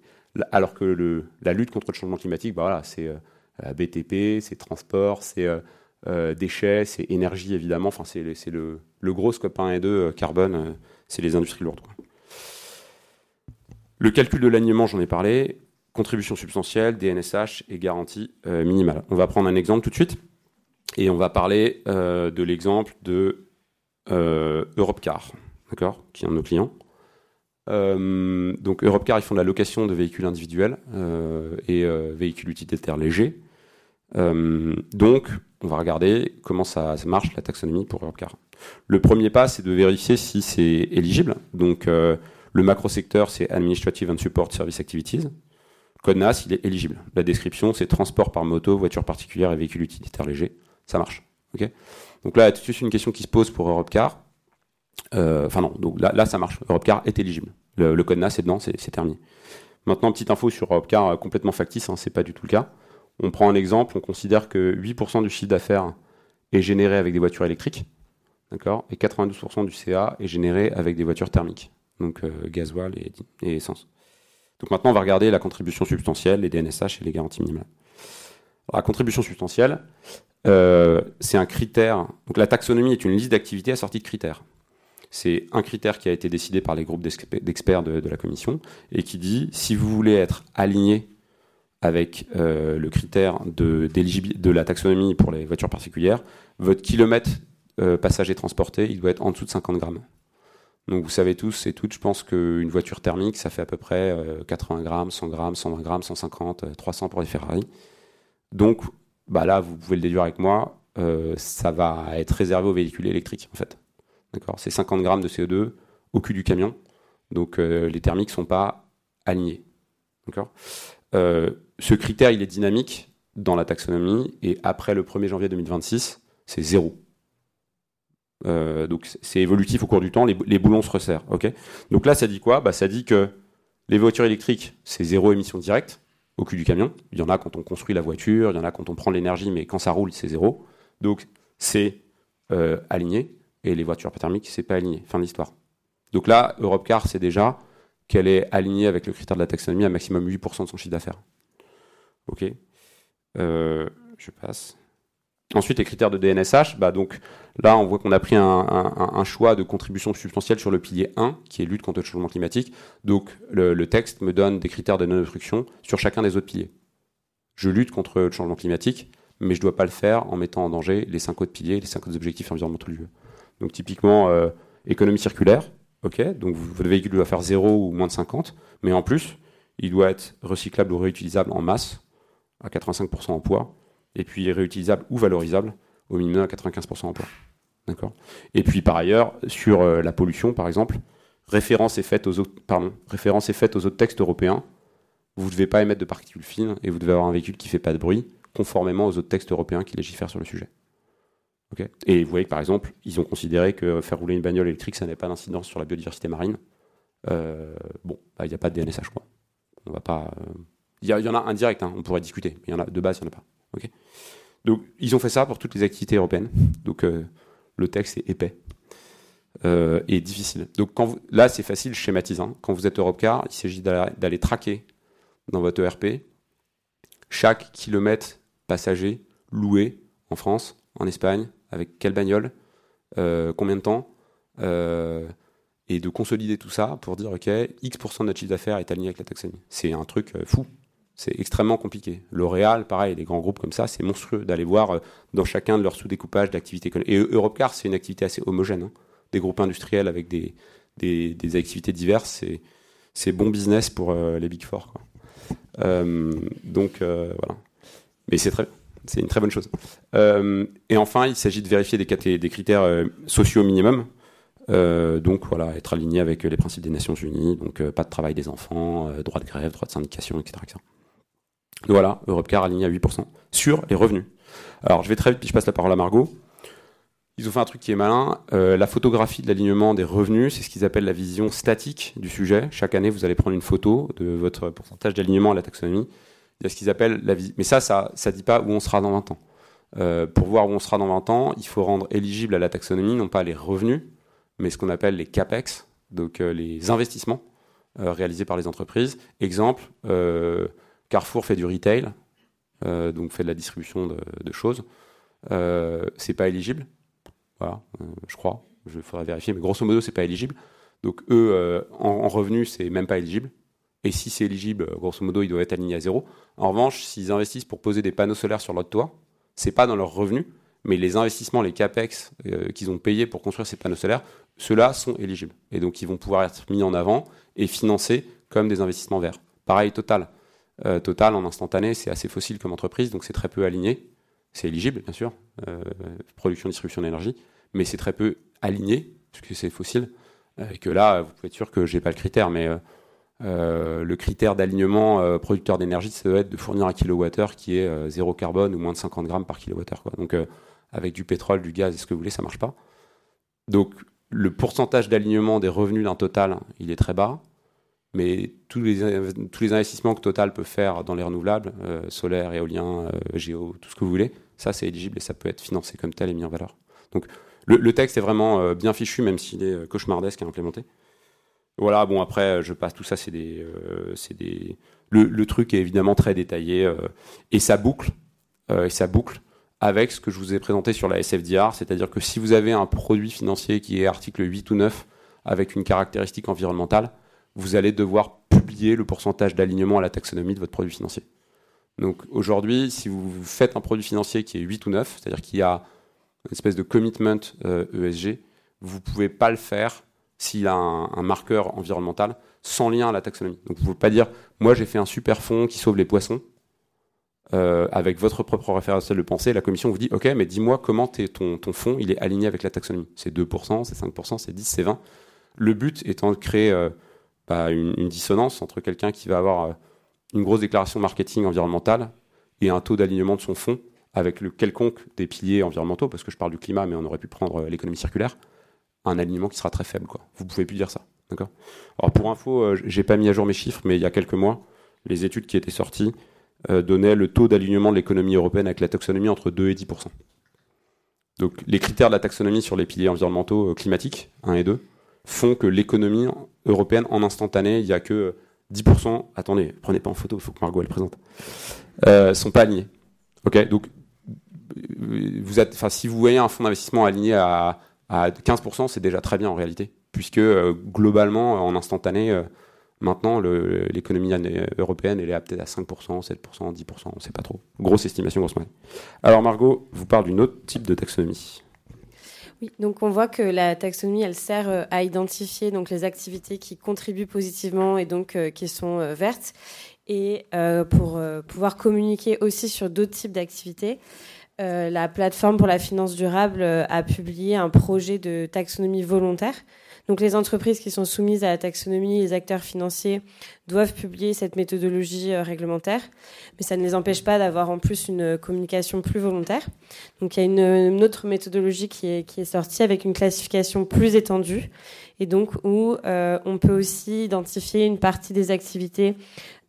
alors que la lutte contre le changement climatique, bah voilà, c'est euh, BTP, c'est transport, c'est euh, déchets, c'est énergie évidemment. Enfin, c'est le, gros scope 1 et 2 carbone, c'est les industries lourdes. Le calcul de l'alignement, j'en ai parlé. Contribution substantielle, DNSH et garantie minimale. On va prendre un exemple tout de suite et on va parler de l'exemple de Europcar, d'accord, qui est un de nos clients. Euh, donc Europcar, ils font de la location de véhicules individuels euh, et euh, véhicules utilitaires légers. Donc, on va regarder comment ça, marche la taxonomie pour Europcar. Le premier pas, c'est de vérifier si c'est éligible. Donc, le macro secteur, c'est Administrative and Support Service Activities. Code NAS, il est éligible. La description, c'est transport par moto, voiture particulière et véhicule utilitaire léger. Ça marche. donc là, suite une question qui se pose pour Europcar. Euh, enfin non, donc là, ça marche. Europcar est éligible. Le, code NAS est dedans, c'est terminé. Maintenant, petite info sur Europcar euh, complètement factice, hein, c'est pas du tout le cas. On prend un exemple, on considère que 8% du chiffre d'affaires est généré avec des voitures électriques, d'accord, et 92% du CA est généré avec des voitures thermiques, donc euh, gasoil et, essence. Donc maintenant, on va regarder la contribution substantielle, les DNSH et les garanties minimales. la contribution substantielle, c'est un critère. Donc la taxonomie est une liste d'activités assortie de critères. C'est un critère qui a été décidé par les groupes d'experts de, la commission et qui dit si vous voulez être aligné avec euh, le critère de, de la taxonomie pour les voitures particulières, votre kilomètre euh, passager transporté, il doit être en dessous de 50 grammes. Donc vous savez tous et toutes, je pense qu'une voiture thermique, ça fait à peu près 80 euh, grammes, 100 grammes, 120 grammes, 150, 300 pour les Ferrari. Donc bah là, vous pouvez le déduire avec moi, ça va être réservé aux véhicules électriques en fait. D'accord? C'est 50 grammes de CO2 au cul du camion. Donc les thermiques ne sont pas alignés. D'accord? Ce critère, il est dynamique dans la taxonomie et après le 1er janvier 2026, c'est zéro. Euh, donc c'est évolutif au cours du temps, les, boulons se resserrent. ok? Donc là, ça dit quoi? Bah, Ça dit que les voitures électriques, c'est zéro émission directe au cul du camion. Il y en a quand on construit la voiture, il y en a quand on prend l'énergie, mais quand ça roule, c'est zéro. Donc c'est aligné et les voitures thermiques, c'est pas aligné. Fin de l'histoire. Donc là, Europcar, c'est déjà qu'elle est alignée avec le critère de la taxonomie à maximum 8% de son chiffre d'affaires. Ok. je passe. Ensuite, les critères de DNSH, bah donc là, on voit qu'on a pris un, choix de contribution substantielle sur le pilier 1, qui est lutte contre le changement climatique. Donc, le, texte me donne des critères de non-obstruction sur chacun des autres piliers. Je lutte contre le changement climatique, mais je ne dois pas le faire en mettant en danger les cinq autres piliers, les cinq autres objectifs environnementaux du jeu. Donc, typiquement, euh, économie circulaire, ok, donc votre véhicule doit faire 0 ou moins de 50, mais en plus, il doit être recyclable ou réutilisable en masse, à 85% en poids, et puis réutilisable ou valorisable au minimum à 95% en poids. D'accord? Et puis par ailleurs, sur euh, la pollution, par exemple, référence est faite aux autres, référence est faite aux autres textes européens. Vous ne devez pas émettre de particules fines et vous devez avoir un véhicule qui ne fait pas de bruit, conformément aux autres textes européens qui légifèrent sur le sujet. Et vous voyez que par exemple, ils ont considéré que faire rouler une bagnole électrique, ça n'avait pas d'incidence sur la biodiversité marine. Euh, bon, bah, il n'y a pas de DNSH, quoi. On va pas. Euh, il y, en a indirect, hein, on pourrait discuter, mais y en a, de base, il n'y en a pas. Donc, ils ont fait ça pour toutes les activités européennes. Donc, euh, le texte est épais et difficile. Donc, là, c'est facile, schématisant. Hein. Quand vous êtes Europcar, il s'agit d'aller traquer dans votre ERP chaque kilomètre passager loué en France, en Espagne, avec quelle bagnole, euh, combien de temps, et de consolider tout ça pour dire, OK, X% de notre chiffre d'affaires est aligné avec la taxonomie. C'est un truc fou c'est extrêmement compliqué. L'Oréal, pareil, les grands groupes comme ça, c'est monstrueux d'aller voir euh, dans chacun de leurs sous-découpages d'activités. Et Europcar, c'est une activité assez homogène. Hein. Des groupes industriels avec des, des, activités diverses, c'est bon business pour euh, les Big Four. Euh, donc voilà. Mais c'est très c'est une très bonne chose. et enfin, il s'agit de vérifier des, critères sociaux minimum. donc voilà, être aligné avec les principes des Nations Unies, donc pas de travail des enfants, droit de grève, droit de syndication, etc. etc. Voilà, Europcar aligné à 8% sur les revenus. Alors je vais très vite, puis je passe la parole à Margot. Ils ont fait un truc qui est malin. Euh, la photographie de l'alignement des revenus, c'est ce qu'ils appellent la vision statique du sujet. Chaque année, vous allez prendre une photo de votre pourcentage d'alignement à la taxonomie. Il y a ce qu'ils appellent la vision. Mais ça, ça ne dit pas où on sera dans 20 ans. Euh, pour voir où on sera dans 20 ans, il faut rendre éligible à la taxonomie non pas les revenus, mais ce qu'on appelle les CAPEX, donc euh, les investissements réalisés par les entreprises. Exemple, Carrefour fait du retail, euh, donc fait de la distribution de, choses. Euh, c'est pas éligible. Voilà, euh, je crois. Je faudra vérifier, mais grosso modo, c'est pas éligible. Donc eux, en, en revenus, c'est même pas éligible. Et si c'est éligible, grosso modo, ils doivent être alignés à zéro. En revanche, s'ils investissent pour poser des panneaux solaires sur leur toit, c'est pas dans leurs revenus, mais les investissements, les capex qu'ils ont payés pour construire ces panneaux solaires, ceux-là sont éligibles. Et donc ils vont pouvoir être mis en avant et financés comme des investissements verts. Pareil, Total. Euh, Total en instantané, c'est assez fossile comme entreprise, donc c'est très peu aligné. C'est éligible, bien sûr, euh, production, distribution d'énergie, mais c'est très peu aligné, puisque c'est fossile. Euh, et que là, vous pouvez être sûr que j'ai pas le critère, mais le critère d'alignement producteur d'énergie, ça doit être de fournir un kilowattheure qui est zéro carbone ou moins de 50 grammes par kilowattheure. Donc avec du pétrole, du gaz, ce que vous voulez, ça marche pas. Donc le pourcentage d'alignement des revenus d'un total, il est très bas mais tous les, investissements que Total peut faire dans les renouvelables, euh, solaire, éolien, euh, géo, tout ce que vous voulez, ça c'est éligible et ça peut être financé comme tel et mis en valeur. Donc le, texte est vraiment euh, bien fichu, même s'il est cauchemardesque à implémenter. Voilà, bon après, je passe, tout ça c'est des... c'est des le, le, truc est évidemment très détaillé et ça boucle, et ça boucle avec ce que je vous ai présenté sur la SFDR, c'est-à-dire que si vous avez un produit financier qui est article 8 ou 9 avec une caractéristique environnementale, vous allez devoir publier le pourcentage d'alignement à la taxonomie de votre produit financier. Donc aujourd'hui, si vous faites un produit financier qui est 8 ou 9, c'est-à-dire qu'il y a une espèce de commitment ESG, euh, e vous ne pouvez pas le faire s'il a un, marqueur environnemental sans lien à la taxonomie. Donc vous ne pouvez pas dire, moi j'ai fait un super fonds qui sauve les poissons, euh, avec votre propre référentiel de pensée, la commission vous dit, ok, mais dis-moi comment ton, ton fonds il est aligné avec la taxonomie. C'est 2%, c'est 5%, c'est 10, c'est 20. Le but étant de créer... Euh, une, dissonance entre quelqu'un qui va avoir euh, une grosse déclaration marketing environnementale et un taux d'alignement de son fonds avec le quelconque des piliers environnementaux, parce que je parle du climat, mais on aurait pu prendre l'économie circulaire, un alignement qui sera très faible. Quoi. Vous pouvez plus dire ça. Alors pour info, euh, j'ai pas mis à jour mes chiffres, mais il y a quelques mois, les études qui étaient sorties donnaient le taux d'alignement de l'économie européenne avec la taxonomie entre 2 et 10% Donc les critères de la taxonomie sur les piliers environnementaux climatiques, 1 et 2, font que l'économie européenne en instantané, il n'y a que 10%, attendez, prenez pas en photo, il faut que Margot elle présente, euh, sont pas alignés. Donc si vous voyez un fonds d'investissement aligné à, à 15%, c'est déjà très bien en réalité, puisque globalement, en instantané, Maintenant, l'économie européenne, elle est peut-être à 5%, 7%, 10%, on ne sait pas trop. Grosse estimation, grosse moyenne. Alors Margot vous parle d'une autre type de taxonomie. Oui, donc on voit que la taxonomie, elle sert euh, à identifier donc les activités qui contribuent positivement et donc euh, qui sont euh, vertes, et pour pouvoir communiquer aussi sur d'autres types d'activités. La plateforme pour la finance durable a publié un projet de taxonomie volontaire. Donc les entreprises qui sont soumises à la taxonomie, les acteurs financiers doivent publier cette méthodologie euh, réglementaire, mais ça ne les empêche pas d'avoir en plus une communication plus volontaire. Donc il y a une, autre méthodologie qui est, qui est sortie avec une classification plus étendue. Et donc où euh, on peut aussi identifier une partie des activités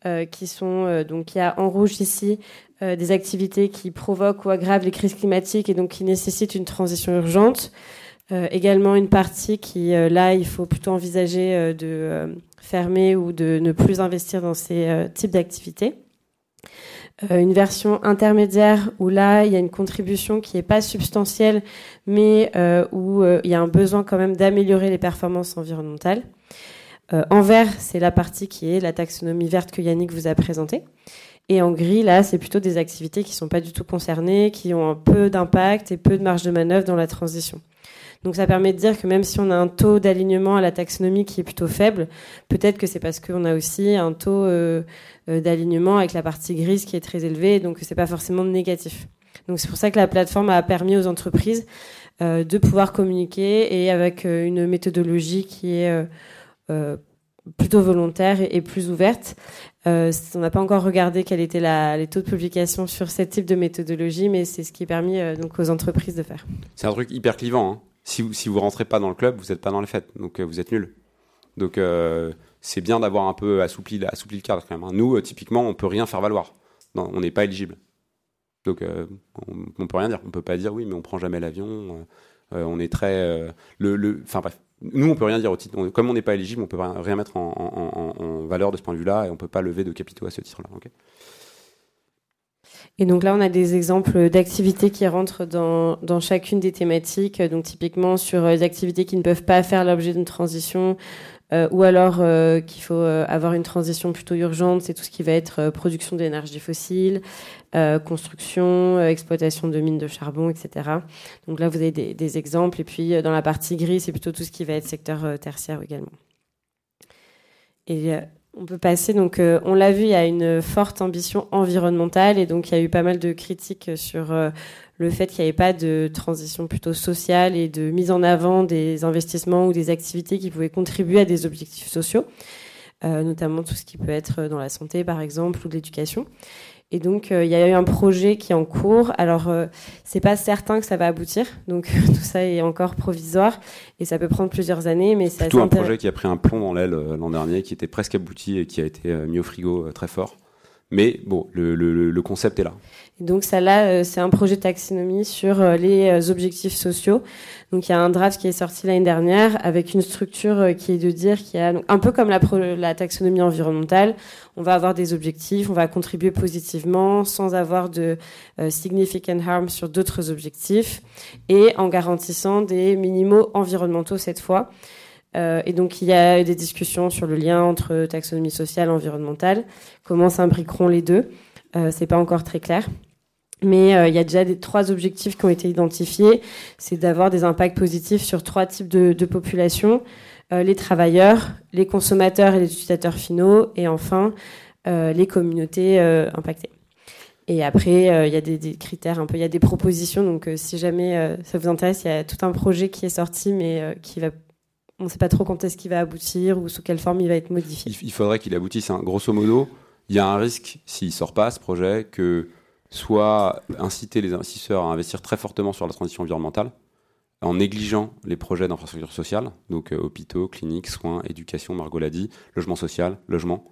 euh, qui sont donc il y a en rouge ici des activités qui provoquent ou aggravent les crises climatiques et donc qui nécessitent une transition urgente. Euh, également une partie qui, euh, là, il faut plutôt envisager euh, de fermer ou de ne plus investir dans ces types d'activités. une version intermédiaire où là, il y a une contribution qui n'est pas substantielle, mais où il y a un besoin quand même d'améliorer les performances environnementales. En vert, c'est la partie qui est la taxonomie verte que Yannick vous a présentée. Et en gris, là, c'est plutôt des activités qui ne sont pas du tout concernées, qui ont un peu d'impact et peu de marge de manœuvre dans la transition. Donc ça permet de dire que même si on a un taux d'alignement à la taxonomie qui est plutôt faible, peut-être que c'est parce qu'on a aussi un taux euh, euh, d'alignement avec la partie grise qui est très élevé, donc c'est pas forcément négatif. Donc c'est pour ça que la plateforme a permis aux entreprises euh, de pouvoir communiquer et avec une méthodologie qui est plutôt volontaire et, plus ouverte. on n'a pas encore regardé quels étaient les taux de publication sur ce type de méthodologie, mais c'est ce qui est permis donc aux entreprises de faire. C'est un truc hyper clivant. Hein si vous, si vous rentrez pas dans le club, vous n'êtes pas dans les fêtes. Donc euh, vous êtes nul. Donc euh, c'est bien d'avoir un peu assoupli, assoupli le cadre quand même. Hein. Nous, euh, typiquement, on peut rien faire valoir. on n'est pas éligible. Donc on, on, peut rien dire. On peut pas dire oui, mais on prend jamais l'avion. on est très le, enfin bref. Nous, on peut rien dire au titre. comme on n'est pas éligible, on peut rien, mettre en, valeur de ce point de vue-là, et on peut pas lever de capitaux à ce titre-là. et donc là, on a des exemples d'activités qui rentrent dans, dans chacune des thématiques. Donc typiquement sur les activités qui ne peuvent pas faire l'objet d'une transition, euh, ou alors euh, qu'il faut euh, avoir une transition plutôt urgente, c'est tout ce qui va être production d'énergie fossile, construction, exploitation de mines de charbon, etc. Donc là, vous avez des, exemples. Et puis dans la partie gris, c'est plutôt tout ce qui va être secteur tertiaire également. Et on peut passer, donc on l'a vu, il y a une forte ambition environnementale et donc il y a eu pas mal de critiques sur le fait qu'il n'y avait pas de transition plutôt sociale et de mise en avant des investissements ou des activités qui pouvaient contribuer à des objectifs sociaux, euh, notamment tout ce qui peut être dans la santé par exemple ou de l'éducation. Et donc, euh, il y a eu un projet qui est en cours. Alors, euh, c'est pas certain que ça va aboutir. Donc, tout ça est encore provisoire et ça peut prendre plusieurs années. Mais c'est tout un projet qui a pris un plomb dans l'aile euh, l'an dernier, qui était presque abouti et qui a été mis au frigo très fort. Mais bon, le, le, le concept est là. Donc ça là, euh, c'est un projet de taxonomie sur euh, les euh, objectifs sociaux. Donc il y a un draft qui est sorti l'année dernière avec une structure qui est de dire qu'il y a un peu comme la, la taxonomie environnementale, on va avoir des objectifs, on va contribuer positivement sans avoir de significant harm sur d'autres objectifs et en garantissant des minimaux environnementaux cette fois. Et donc il y a des discussions sur le lien entre taxonomie sociale et environnementale, comment s'imbriqueront les deux. Euh, c'est pas encore très clair. Mais euh, il y a déjà des trois objectifs qui ont été identifiés. C'est d'avoir des impacts positifs sur trois types de, populations euh, les travailleurs, les consommateurs et les utilisateurs finaux, et enfin euh, les communautés impactées. Et après, il y a des, des, critères un peu, il y a des propositions. Donc, si jamais ça vous intéresse, il y a tout un projet qui est sorti, mais qui va on ne sait pas trop quand est-ce qu'il va aboutir ou sous quelle forme il va être modifié. Il faudrait qu'il aboutisse. Hein. Grosso modo, il y a un risque, s'il ne sort pas ce projet, que soit inciter les investisseurs à investir très fortement sur la transition environnementale, en négligeant les projets d'infrastructure sociale, donc euh, hôpitaux, cliniques, soins, éducation, Margot l'a dit, logement social, logement,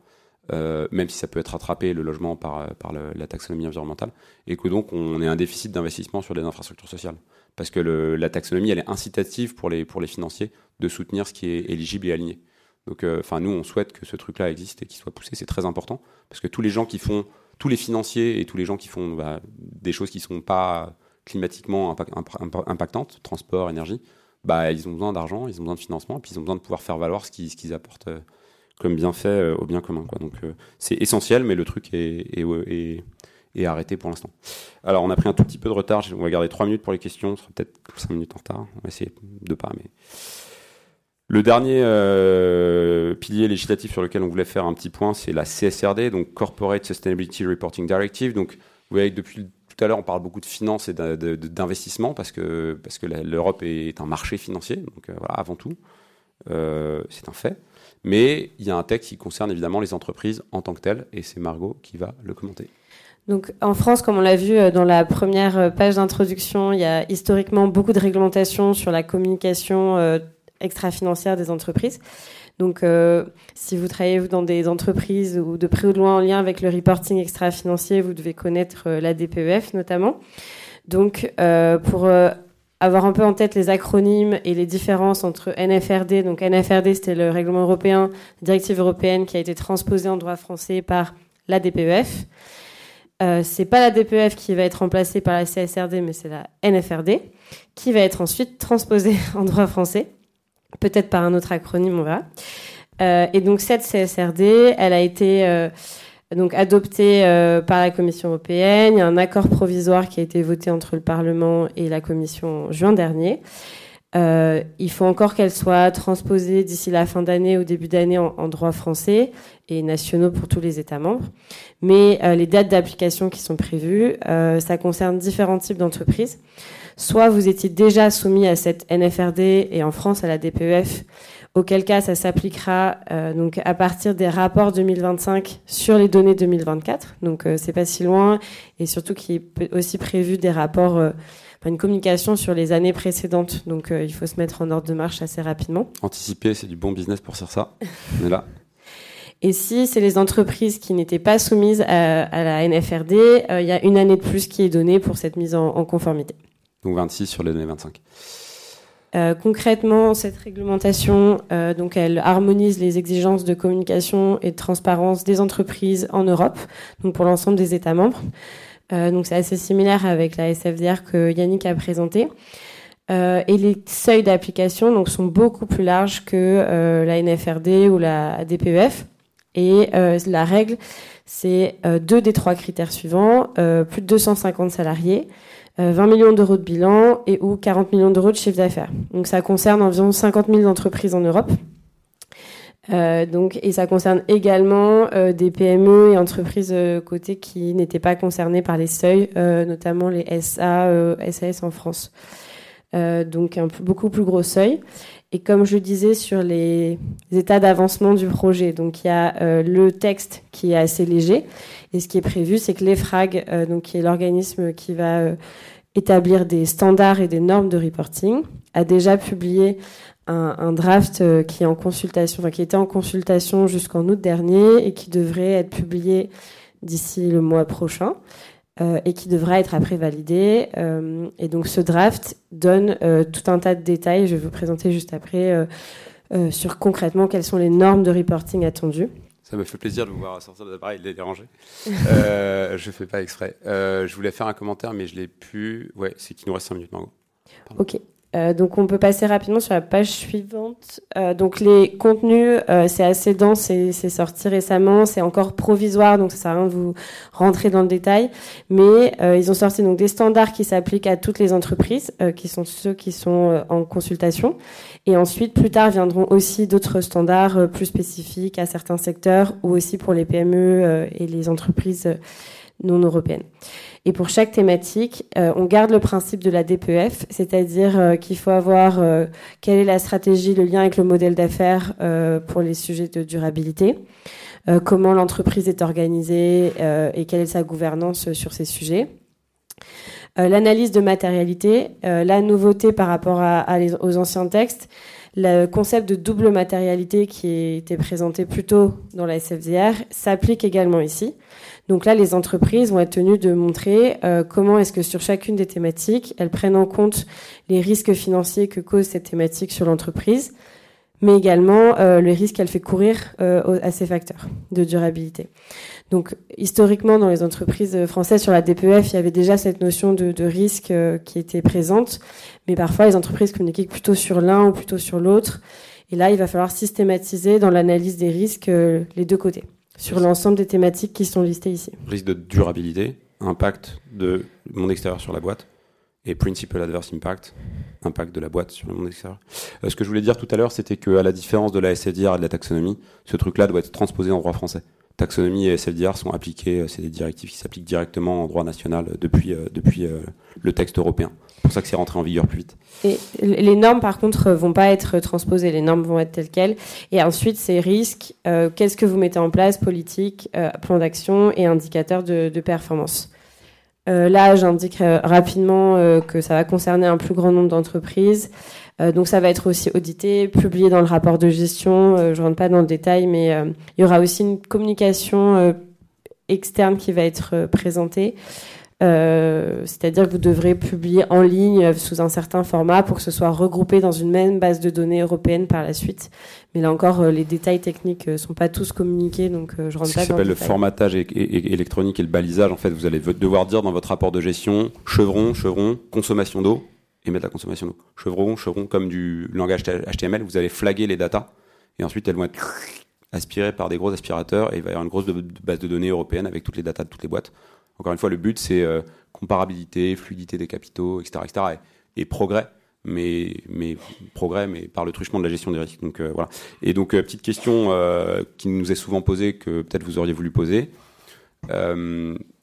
euh, même si ça peut être rattrapé le logement par, euh, par la taxonomie environnementale, et que donc on ait un déficit d'investissement sur les infrastructures sociales. Parce que la taxonomie, elle est incitative pour les, financiers de soutenir ce qui est éligible et aligné. Donc, nous, on souhaite que ce truc-là existe et qu'il soit poussé. C'est très important parce que tous les gens qui font tous les financiers et tous les gens qui font bah, des choses qui ne sont pas climatiquement impactantes, transport, énergie, bah, ils ont besoin d'argent, ils ont besoin de financement, et puis ils ont besoin de pouvoir faire valoir ce qu'ils apportent euh, comme bienfait euh, au bien commun. Donc euh, c'est essentiel, mais le truc est, arrêté pour l'instant. Alors on a pris un tout petit peu de retard, on va garder 3 minutes pour les questions, on sera peut-être 5 minutes en retard, on va essayer de pas. Mais... Le dernier pilier législatif sur lequel on voulait faire un petit point, c'est la CSRD, donc Corporate Sustainability Reporting Directive. Donc vous voyez que depuis tout à l'heure, on parle beaucoup de finances et d'investissement parce que, parce que l'Europe est un marché financier, donc euh, voilà, avant tout, euh, c'est un fait. Mais il y a un texte qui concerne évidemment les entreprises en tant que telles, et c'est Margot qui va le commenter. Donc, en France, comme on l'a vu euh, dans la première page d'introduction, il y a historiquement beaucoup de réglementations sur la communication extra-financière des entreprises. Donc, euh, si vous travaillez dans des entreprises ou de près ou de loin en lien avec le reporting extra-financier, vous devez connaître euh, la DPEF notamment. Donc, euh, pour avoir un peu en tête les acronymes et les différences entre NFRD, donc NFRD c'était le règlement européen, directive européenne qui a été transposée en droit français par la DPEF. Euh, c'est pas la DPEF qui va être remplacée par la CSRD, mais c'est la NFRD qui va être ensuite transposée en droit français peut-être par un autre acronyme, on verra. Euh, et donc cette CSRD, elle a été euh, donc adoptée euh, par la Commission européenne. Il y a un accord provisoire qui a été voté entre le Parlement et la Commission en juin dernier. il faut encore qu'elle soit transposée d'ici la fin d'année ou début d'année en, en, droit français et nationaux pour tous les États membres. Mais les dates d'application qui sont prévues, ça concerne différents types d'entreprises soit vous étiez déjà soumis à cette NFRD et en France à la DPEF, auquel cas ça s'appliquera euh, donc à partir des rapports 2025 sur les données 2024. Donc euh, c'est pas si loin et surtout qu'il est aussi prévu des rapports, euh, une communication sur les années précédentes. Donc il faut se mettre en ordre de marche assez rapidement. Anticiper, c'est du bon business pour faire ça. On est là. Et si c'est les entreprises qui n'étaient pas soumises à, la NFRD, il y a une année de plus qui est donnée pour cette mise en conformité donc 26 sur les données 25. Euh, concrètement, cette réglementation, euh, donc, elle harmonise les exigences de communication et de transparence des entreprises en Europe, donc pour l'ensemble des États membres. Euh, donc, c'est assez similaire avec la SFDR que Yannick a présenté. et les seuils d'application donc sont beaucoup plus larges que la NFRD ou la DPEF. Et la règle, c'est deux des trois critères suivants plus de 250 salariés, 20 euh, millions d'euros de bilan et ou 40 millions d'euros de chiffre d'affaires. Donc ça concerne environ 50 000 entreprises en Europe. Euh, donc, et ça concerne également euh, des PME et entreprises euh, cotées qui n'étaient pas concernées par les seuils, euh, notamment les SA, SAS en France. donc un beaucoup plus gros seuil. Et comme je disais sur les états d'avancement du projet, donc il y a le texte qui est assez léger et ce qui est prévu, c'est que l'EFRAG, euh, donc qui est l'organisme qui va euh, établir des standards et des normes de reporting, a déjà publié un, draft euh, qui est en consultation, enfin, qui était en consultation jusqu'en août dernier et qui devrait être publié d'ici le mois prochain. et qui devra être après validé. et donc ce draft donne tout un tas de détails, je vais vous présenter juste après, sur concrètement quelles sont les normes de reporting attendues. Ça me fait plaisir de vous voir sortir de l'appareil et de les déranger. euh, je fais pas exprès. Euh, je voulais faire un commentaire, mais je l'ai pu. Ouais, c'est qu'il nous reste 5 minutes, Margot. Ok. Euh, donc on peut passer rapidement sur la page suivante. Euh, donc les contenus, euh, c'est assez dense, c'est sorti récemment, c'est encore provisoire, donc ça sert à rien de vous rentrer dans le détail. Mais ils ont sorti donc des standards qui s'appliquent à toutes les entreprises, qui sont ceux qui sont en consultation. Et ensuite, plus tard, viendront aussi d'autres standards plus spécifiques à certains secteurs ou aussi pour les PME et les entreprises non européennes. Et pour chaque thématique, euh, on garde le principe de la DPF, c'est-à-dire euh, qu'il faut avoir euh, quelle est la stratégie, le lien avec le modèle d'affaires pour les sujets de durabilité, comment l'entreprise est organisée et quelle est sa gouvernance sur ces sujets. L'analyse de matérialité, la nouveauté par rapport aux anciens textes, le concept de double matérialité qui était présenté plus tôt dans la SFDR s'applique également ici. Donc là, les entreprises vont être tenues de montrer euh, comment est-ce que sur chacune des thématiques, elles prennent en compte les risques financiers que cause cette thématique sur l'entreprise, mais également le risque qu'elle fait courir à ces facteurs de durabilité. Donc, historiquement, dans les entreprises françaises sur la DPEF, il y avait déjà cette notion de, de risque qui était présente, mais parfois les entreprises communiquaient plutôt sur l'un ou plutôt sur l'autre. Et là, il va falloir systématiser dans l'analyse des risques les deux côtés sur l'ensemble des thématiques qui sont listées ici. Risque de durabilité, impact de monde extérieur sur la boîte et Principal Adverse Impact, impact de la boîte sur le monde extérieur. Euh, ce que je voulais dire tout à l'heure, c'était qu'à la différence de la SFDR et de la taxonomie, ce truc-là doit être transposé en droit français. Taxonomie et SFDR sont appliqués, euh, c'est des directives qui s'appliquent directement en droit national depuis, euh, depuis le texte européen. C'est pour ça que c'est rentré en vigueur plus vite. Les normes, par contre, vont pas être transposées. Les normes vont être telles quelles. Et ensuite, ces risques, qu'est-ce que vous mettez en place, politique, plan d'action et indicateurs de performance? Euh, là, j'indique euh, rapidement euh, que ça va concerner un plus grand nombre d'entreprises. donc, ça va être aussi audité, publié dans le rapport de gestion. je rentre pas dans le détail, mais il y aura aussi une communication externe qui va être présentée. Euh, c'est-à-dire que vous devrez publier en ligne euh, sous un certain format pour que ce soit regroupé dans une même base de données européenne par la suite. Mais là encore, euh, les détails techniques ne sont pas tous communiqués, donc je rentre pas dans s'appelle le formatage électronique et le balisage. En fait, vous allez devoir dire dans votre rapport de gestion chevron, chevron, consommation d'eau et mettre la consommation d'eau. Chevron, chevron, comme du langage HTML, vous allez flaguer les datas et ensuite elles vont être aspirées par des gros aspirateurs et il va y avoir une grosse base de données européenne avec toutes les datas de toutes les boîtes encore une fois, le but, c'est euh, comparabilité, fluidité des capitaux, etc. etc. Et, progrès, mais, mais progrès, mais par le truchement de la gestion des risques. Donc, euh, voilà. Et donc, euh, petite question qui nous est souvent posée, que peut-être vous auriez voulu poser.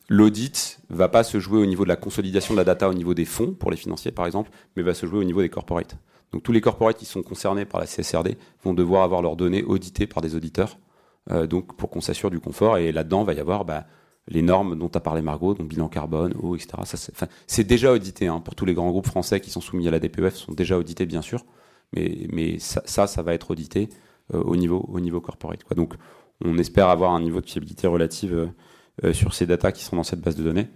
L'audit va pas se jouer au niveau de la consolidation de la data au niveau des fonds, pour les financiers par exemple, mais va se jouer au niveau des corporates. Donc tous les corporates qui sont concernés par la CSRD vont devoir avoir leurs données auditées par des auditeurs, donc pour qu'on s'assure du confort. Et là-dedans, va y avoir bah, les normes dont a parlé Margot, donc bilan carbone, eau, etc. c'est déjà audité hein, pour tous les grands groupes français qui sont soumis à la DPEF, sont déjà audités bien sûr, mais, ça, ça, va être audité euh, au niveau au niveau corporate. Quoi. Donc on espère avoir un niveau de fiabilité relative euh, euh, sur ces datas qui sont dans cette base de données.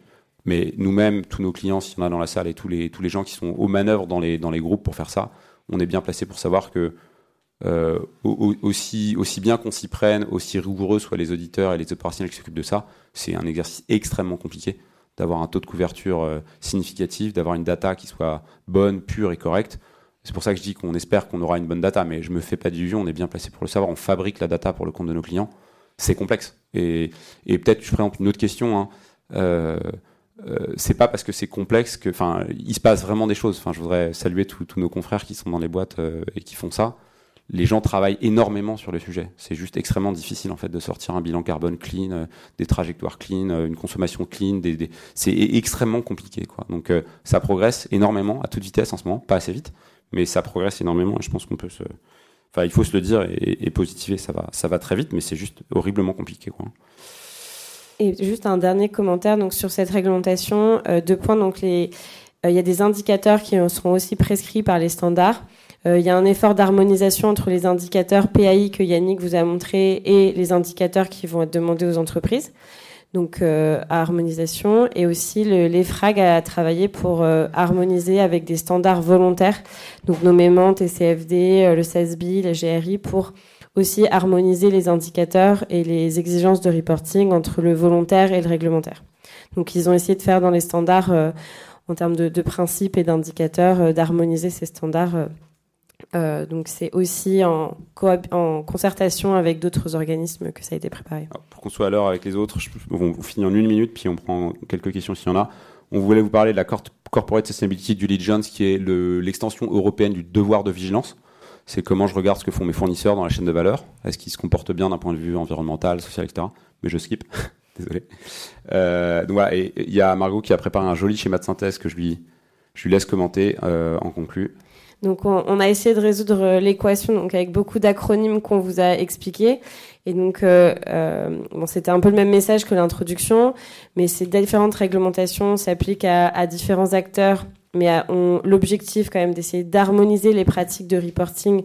Mais nous-mêmes, tous nos clients, s'il y en a dans la salle, et tous les tous les gens qui sont aux manœuvres dans les dans les groupes pour faire ça, on est bien placé pour savoir que aussi, aussi bien qu'on s'y prenne, aussi rigoureux soient les auditeurs et les opérationnels qui s'occupent de ça, c'est un exercice extrêmement compliqué d'avoir un taux de couverture euh, significatif, d'avoir une data qui soit bonne, pure et correcte. C'est pour ça que je dis qu'on espère qu'on aura une bonne data, mais je me fais pas d'illusions, on est bien placé pour le savoir, on fabrique la data pour le compte de nos clients. C'est complexe. Et, peut-être, je présente une autre question. Hein. Euh, euh, c'est pas parce que c'est complexe que, enfin, il se passe vraiment des choses. Enfin, je voudrais saluer tous nos confrères qui sont dans les boîtes et qui font ça les gens travaillent énormément sur le sujet. C'est juste extrêmement difficile en fait de sortir un bilan carbone clean, euh, des trajectoires clean, euh, une consommation clean. Des, C'est e-, extrêmement compliqué. Quoi. Donc euh, ça progresse énormément à toute vitesse en ce moment, pas assez vite, mais ça progresse énormément. Et je pense qu'on peut se, enfin il faut se le dire et, positiver. Ça va, ça va très vite, mais c'est juste horriblement compliqué. Quoi. Et juste un dernier commentaire donc sur cette réglementation. deux points. Donc les, il y a des indicateurs qui seront aussi prescrits par les standards. Euh, il y a un effort d'harmonisation entre les indicateurs PAI que Yannick vous a montré et les indicateurs qui vont être demandés aux entreprises. Donc euh, harmonisation et aussi l'EFRAG a travaillé pour euh, harmoniser avec des standards volontaires, donc nommément TCFD, le CSB, le GRI, pour aussi harmoniser les indicateurs et les exigences de reporting entre le volontaire et le réglementaire. Donc ils ont essayé de faire dans les standards, en termes de, de principes et d'indicateurs, d'harmoniser ces standards euh, donc c'est aussi en, concertation avec d'autres organismes que ça a été préparé. pour qu'on soit à l'heure avec les autres, on, finit en une minute, puis on prend quelques questions s'il y en a. On voulait vous parler de la Corporate Sustainability Due Diligence, qui est l'extension européenne du devoir de vigilance. C'est comment je regarde ce que font mes fournisseurs dans la chaîne de valeur. Est-ce qu'ils se comportent bien d'un point de vue environnemental, social, etc. Mais je skip. Désolé. Euh, donc voilà, il y a Margot qui a préparé un joli schéma de synthèse que je lui, je lui laisse commenter euh, en conclu. Donc on, a essayé de résoudre euh, l'équation donc avec beaucoup d'acronymes qu'on vous a expliqués. Et donc euh, euh, c'était un peu le même message que l'introduction, mais ces différentes réglementations s'appliquent à, à, différents acteurs, mais ont l'objectif quand même d'essayer d'harmoniser les pratiques de reporting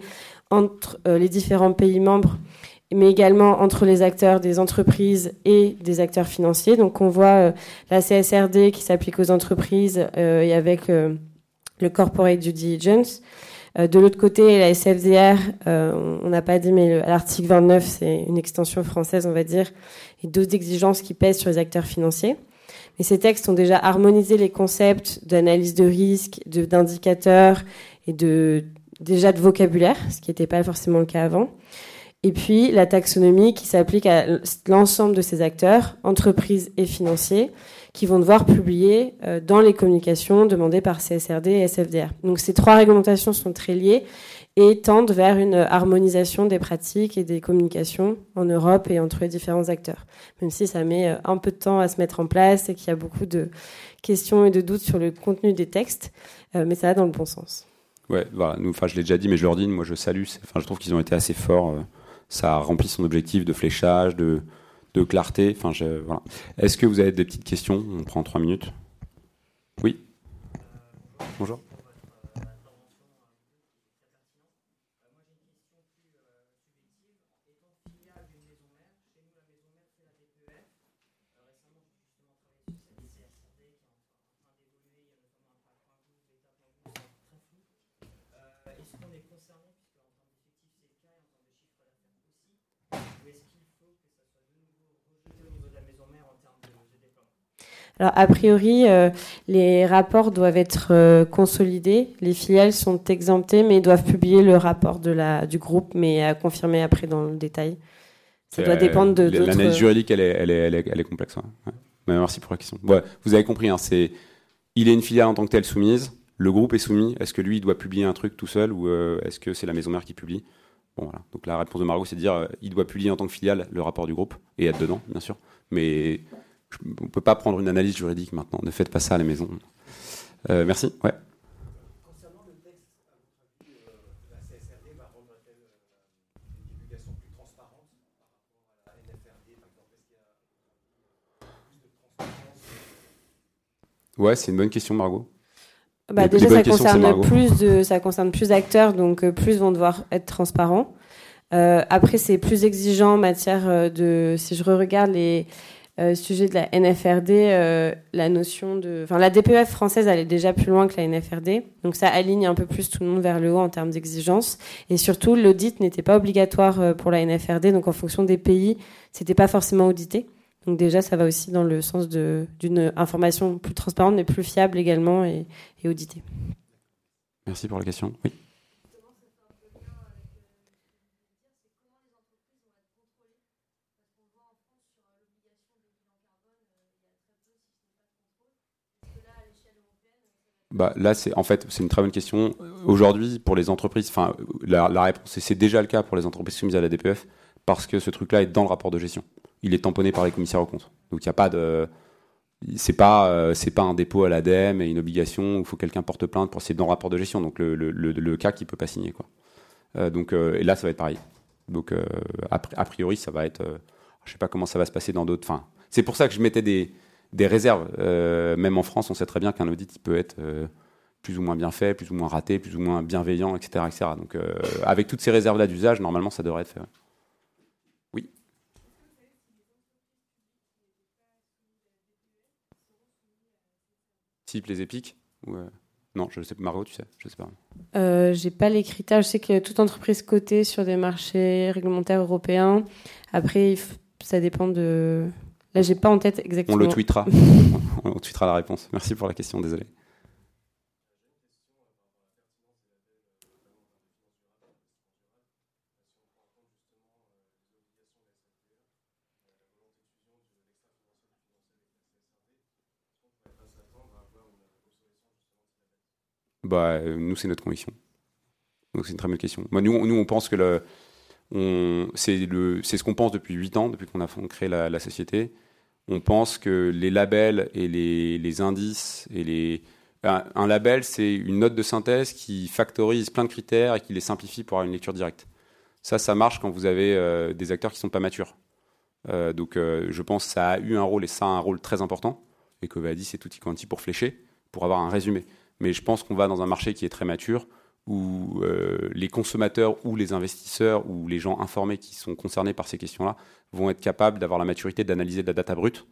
entre les différents pays membres mais également entre les acteurs des entreprises et des acteurs financiers. Donc on voit la CSRD qui s'applique aux entreprises et avec le corporate due diligence. de l'autre côté, la SFDR, on n'a pas dit, mais l'article 29, c'est une extension française, on va dire, et d'autres exigences qui pèsent sur les acteurs financiers. Mais ces textes ont déjà harmonisé les concepts d'analyse de risque, d'indicateurs et de déjà de vocabulaire, ce qui n'était pas forcément le cas avant. Et puis la taxonomie qui s'applique à l'ensemble de ces acteurs, entreprises et financiers, qui vont devoir publier euh, dans les communications demandées par CSRD et SFDR. Donc ces trois réglementations sont très liées et tendent vers une harmonisation des pratiques et des communications en Europe et entre les différents acteurs. Même si ça met euh, un peu de temps à se mettre en place et qu'il y a beaucoup de questions et de doutes sur le contenu des textes, euh, mais ça va dans le bon sens. Ouais, voilà. Enfin, je l'ai déjà dit, mais je moi, je salue. Enfin, je trouve qu'ils ont été assez forts. Euh, ça a rempli son objectif de fléchage, de, clarté. Enfin, voilà. Est-ce que vous avez des petites questions? On prend trois minutes. Oui. Bonjour. Alors, a priori, euh, les rapports doivent être euh, consolidés. Les filiales sont exemptées, mais doivent publier le rapport de la, du groupe, mais à confirmer après dans le détail. Ça doit dépendre de. L'analyse juridique, elle est, elle est, elle est, elle est complexe. merci pour la question. Ouais, vous avez compris, hein, c'est il est une filiale en tant que telle soumise. Le groupe est soumis. Est-ce que lui, il doit publier un truc tout seul ou euh, est-ce que c'est la maison mère qui publie? Bon, voilà. Donc la réponse de Margot, c'est de dire il doit publier en tant que filiale le rapport du groupe et être dedans, bien sûr. Mais on ne peut pas prendre une analyse juridique maintenant. Ne faites pas ça à la maison. Euh, merci. Ouais. Concernant le texte, à votre avis, la CSRD va rendre une divulgation plus transparente par rapport à la NFRD Par exemple, est-ce qu'il y a plus de transparence Ouais, c'est une bonne question, Margot. Bah, déjà, ça concerne, plus de, ça concerne plus d'acteurs, donc euh, plus vont devoir être transparents. Euh, après, c'est plus exigeant en matière de. Si je regarde les euh, sujet de la NFRD, euh, la notion de, enfin la DPEF française est déjà plus loin que la NFRD, donc ça aligne un peu plus tout le monde vers le haut en termes d'exigence. Et surtout, l'audit n'était pas obligatoire euh, pour la NFRD, donc en fonction des pays, c'était pas forcément audité. Donc déjà, ça va aussi dans le sens d'une information plus transparente, mais plus fiable également et, et auditée. Merci pour la question. Oui. Bah, là, c'est en fait, c'est une très bonne question. Aujourd'hui, pour les entreprises, enfin, la, réponse, c'est déjà le cas pour les entreprises soumises à la DPF, parce que ce truc-là est dans le rapport de gestion. Il est tamponné par les commissaires aux comptes. Donc, il n'y a pas de, c'est pas, euh, c'est pas un dépôt à l'ADEME et une obligation où il faut quelqu'un porte plainte pour c'est dans le rapport de gestion. Donc, le, le, le, cas qui peut pas signer, quoi. Euh, donc, euh, et là, ça va être pareil. Donc, a, priori, ça va être, je sais pas comment ça va se passer dans d'autres. Enfin, c'est pour ça que je mettais des des réserves. Euh, même en France, on sait très bien qu'un audit il peut être euh, plus ou moins bien fait, plus ou moins raté, plus ou moins bienveillant, etc. etc. Donc, euh, avec toutes ces réserves-là d'usage, normalement, ça devrait être fait. Oui. Type les épiques Non, je sais pas. Margot, tu sais Je sais pas. Euh, J'ai pas les critères. Je sais que toute entreprise cotée sur des marchés réglementaires européens. Après, ça dépend de Là, j'ai pas en tête exactement. On le tweetera. on tweetera la réponse. Merci pour la question, désolé. Bah, nous, c'est notre conviction. Donc, c'est une très bonne question. Bah, nous, nous, on pense que le, c'est ce qu'on pense depuis 8 ans, depuis qu'on a créé la, société. On pense que les labels et les, indices et un, label, c'est une note de synthèse qui factorise plein de critères et qui les simplifie pour avoir une lecture directe. Ça, ça marche quand vous avez euh, des acteurs qui sont pas matures. Euh, donc, euh, je pense que ça a eu un rôle et ça a un rôle très important. Et que c'est tout quanti pour flécher, pour avoir un résumé. Mais je pense qu'on va dans un marché qui est très mature où euh, les consommateurs ou les investisseurs ou les gens informés qui sont concernés par ces questions-là vont être capables d'avoir la maturité d'analyser de la data brute,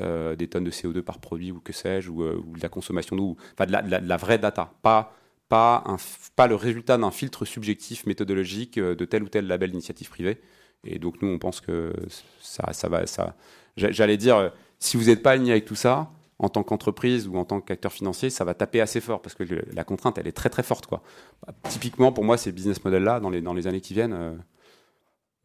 euh, des tonnes de CO2 par produit ou que sais-je, ou, euh, de la consommation d'eau, enfin de la, vraie data, pas, pas, un, pas le résultat d'un filtre subjectif méthodologique de tel ou tel label d'initiative privée. Et donc nous, on pense que ça, ça va, ça. J'allais dire, si vous n'êtes pas aligné avec tout ça, en tant qu'entreprise ou en tant qu'acteur financier, ça va taper assez fort parce que la contrainte, elle est très très forte. Quoi. Typiquement, pour moi, ces business models-là, dans les, dans les années qui viennent, euh,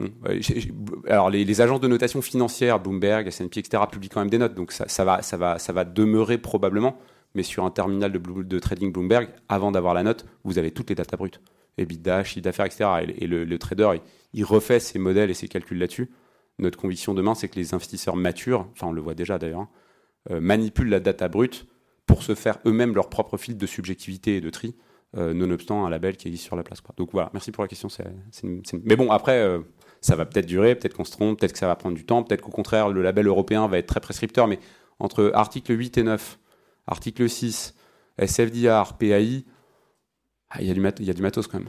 hmm, alors les, agences de notation financière, Bloomberg, S&P, etc., publient quand même des notes, donc ça, va, ça, va, ça va demeurer probablement, mais sur un terminal de, trading Bloomberg, avant d'avoir la note, vous avez toutes les datas brutes, EBITDA, chiffre d'affaires, etc. Et, le, trader, il, refait ses modèles et ses calculs là-dessus. Notre conviction demain, c'est que les investisseurs matures, enfin on le voit déjà d'ailleurs, hein, manipulent la data brute pour se faire eux-mêmes leur propre fil de subjectivité et de tri, euh, nonobstant un label qui existe sur la place. Donc voilà, merci pour la question. Mais bon, après, euh, ça va peut-être durer, peut-être qu'on se trompe, peut-être que ça va prendre du temps, peut-être qu'au contraire, le label européen va être très prescripteur, mais entre article 8 et 9, article 6, SFDR, PAI, il y, a du matos quand même.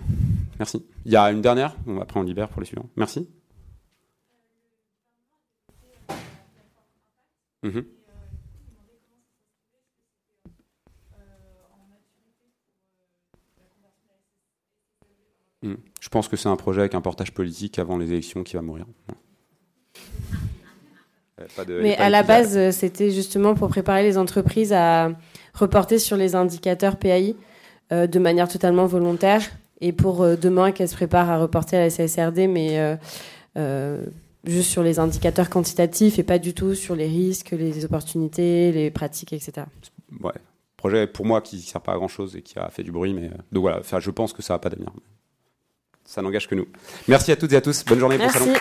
Merci. Il y a une dernière, après on libère pour les suivants. Merci. Mm-hmm. Hmm. Je pense que c'est un projet avec un portage politique avant les élections qui va mourir. Mais à la base, euh, c'était justement pour préparer les entreprises à reporter sur les indicateurs PAI euh, de manière totalement volontaire et pour euh, demain qu'elles se préparent à reporter à la CSRD, mais juste sur les indicateurs quantitatifs et pas du tout sur les risques, les opportunités, les pratiques, etc. Ouais, projet pour moi qui ne sert pas à grand chose et qui a fait du bruit, mais donc voilà, enfin, je pense que ça n'a pas d'avenir ça n'engage que nous. Merci à toutes et à tous. Bonne journée. Bon salon.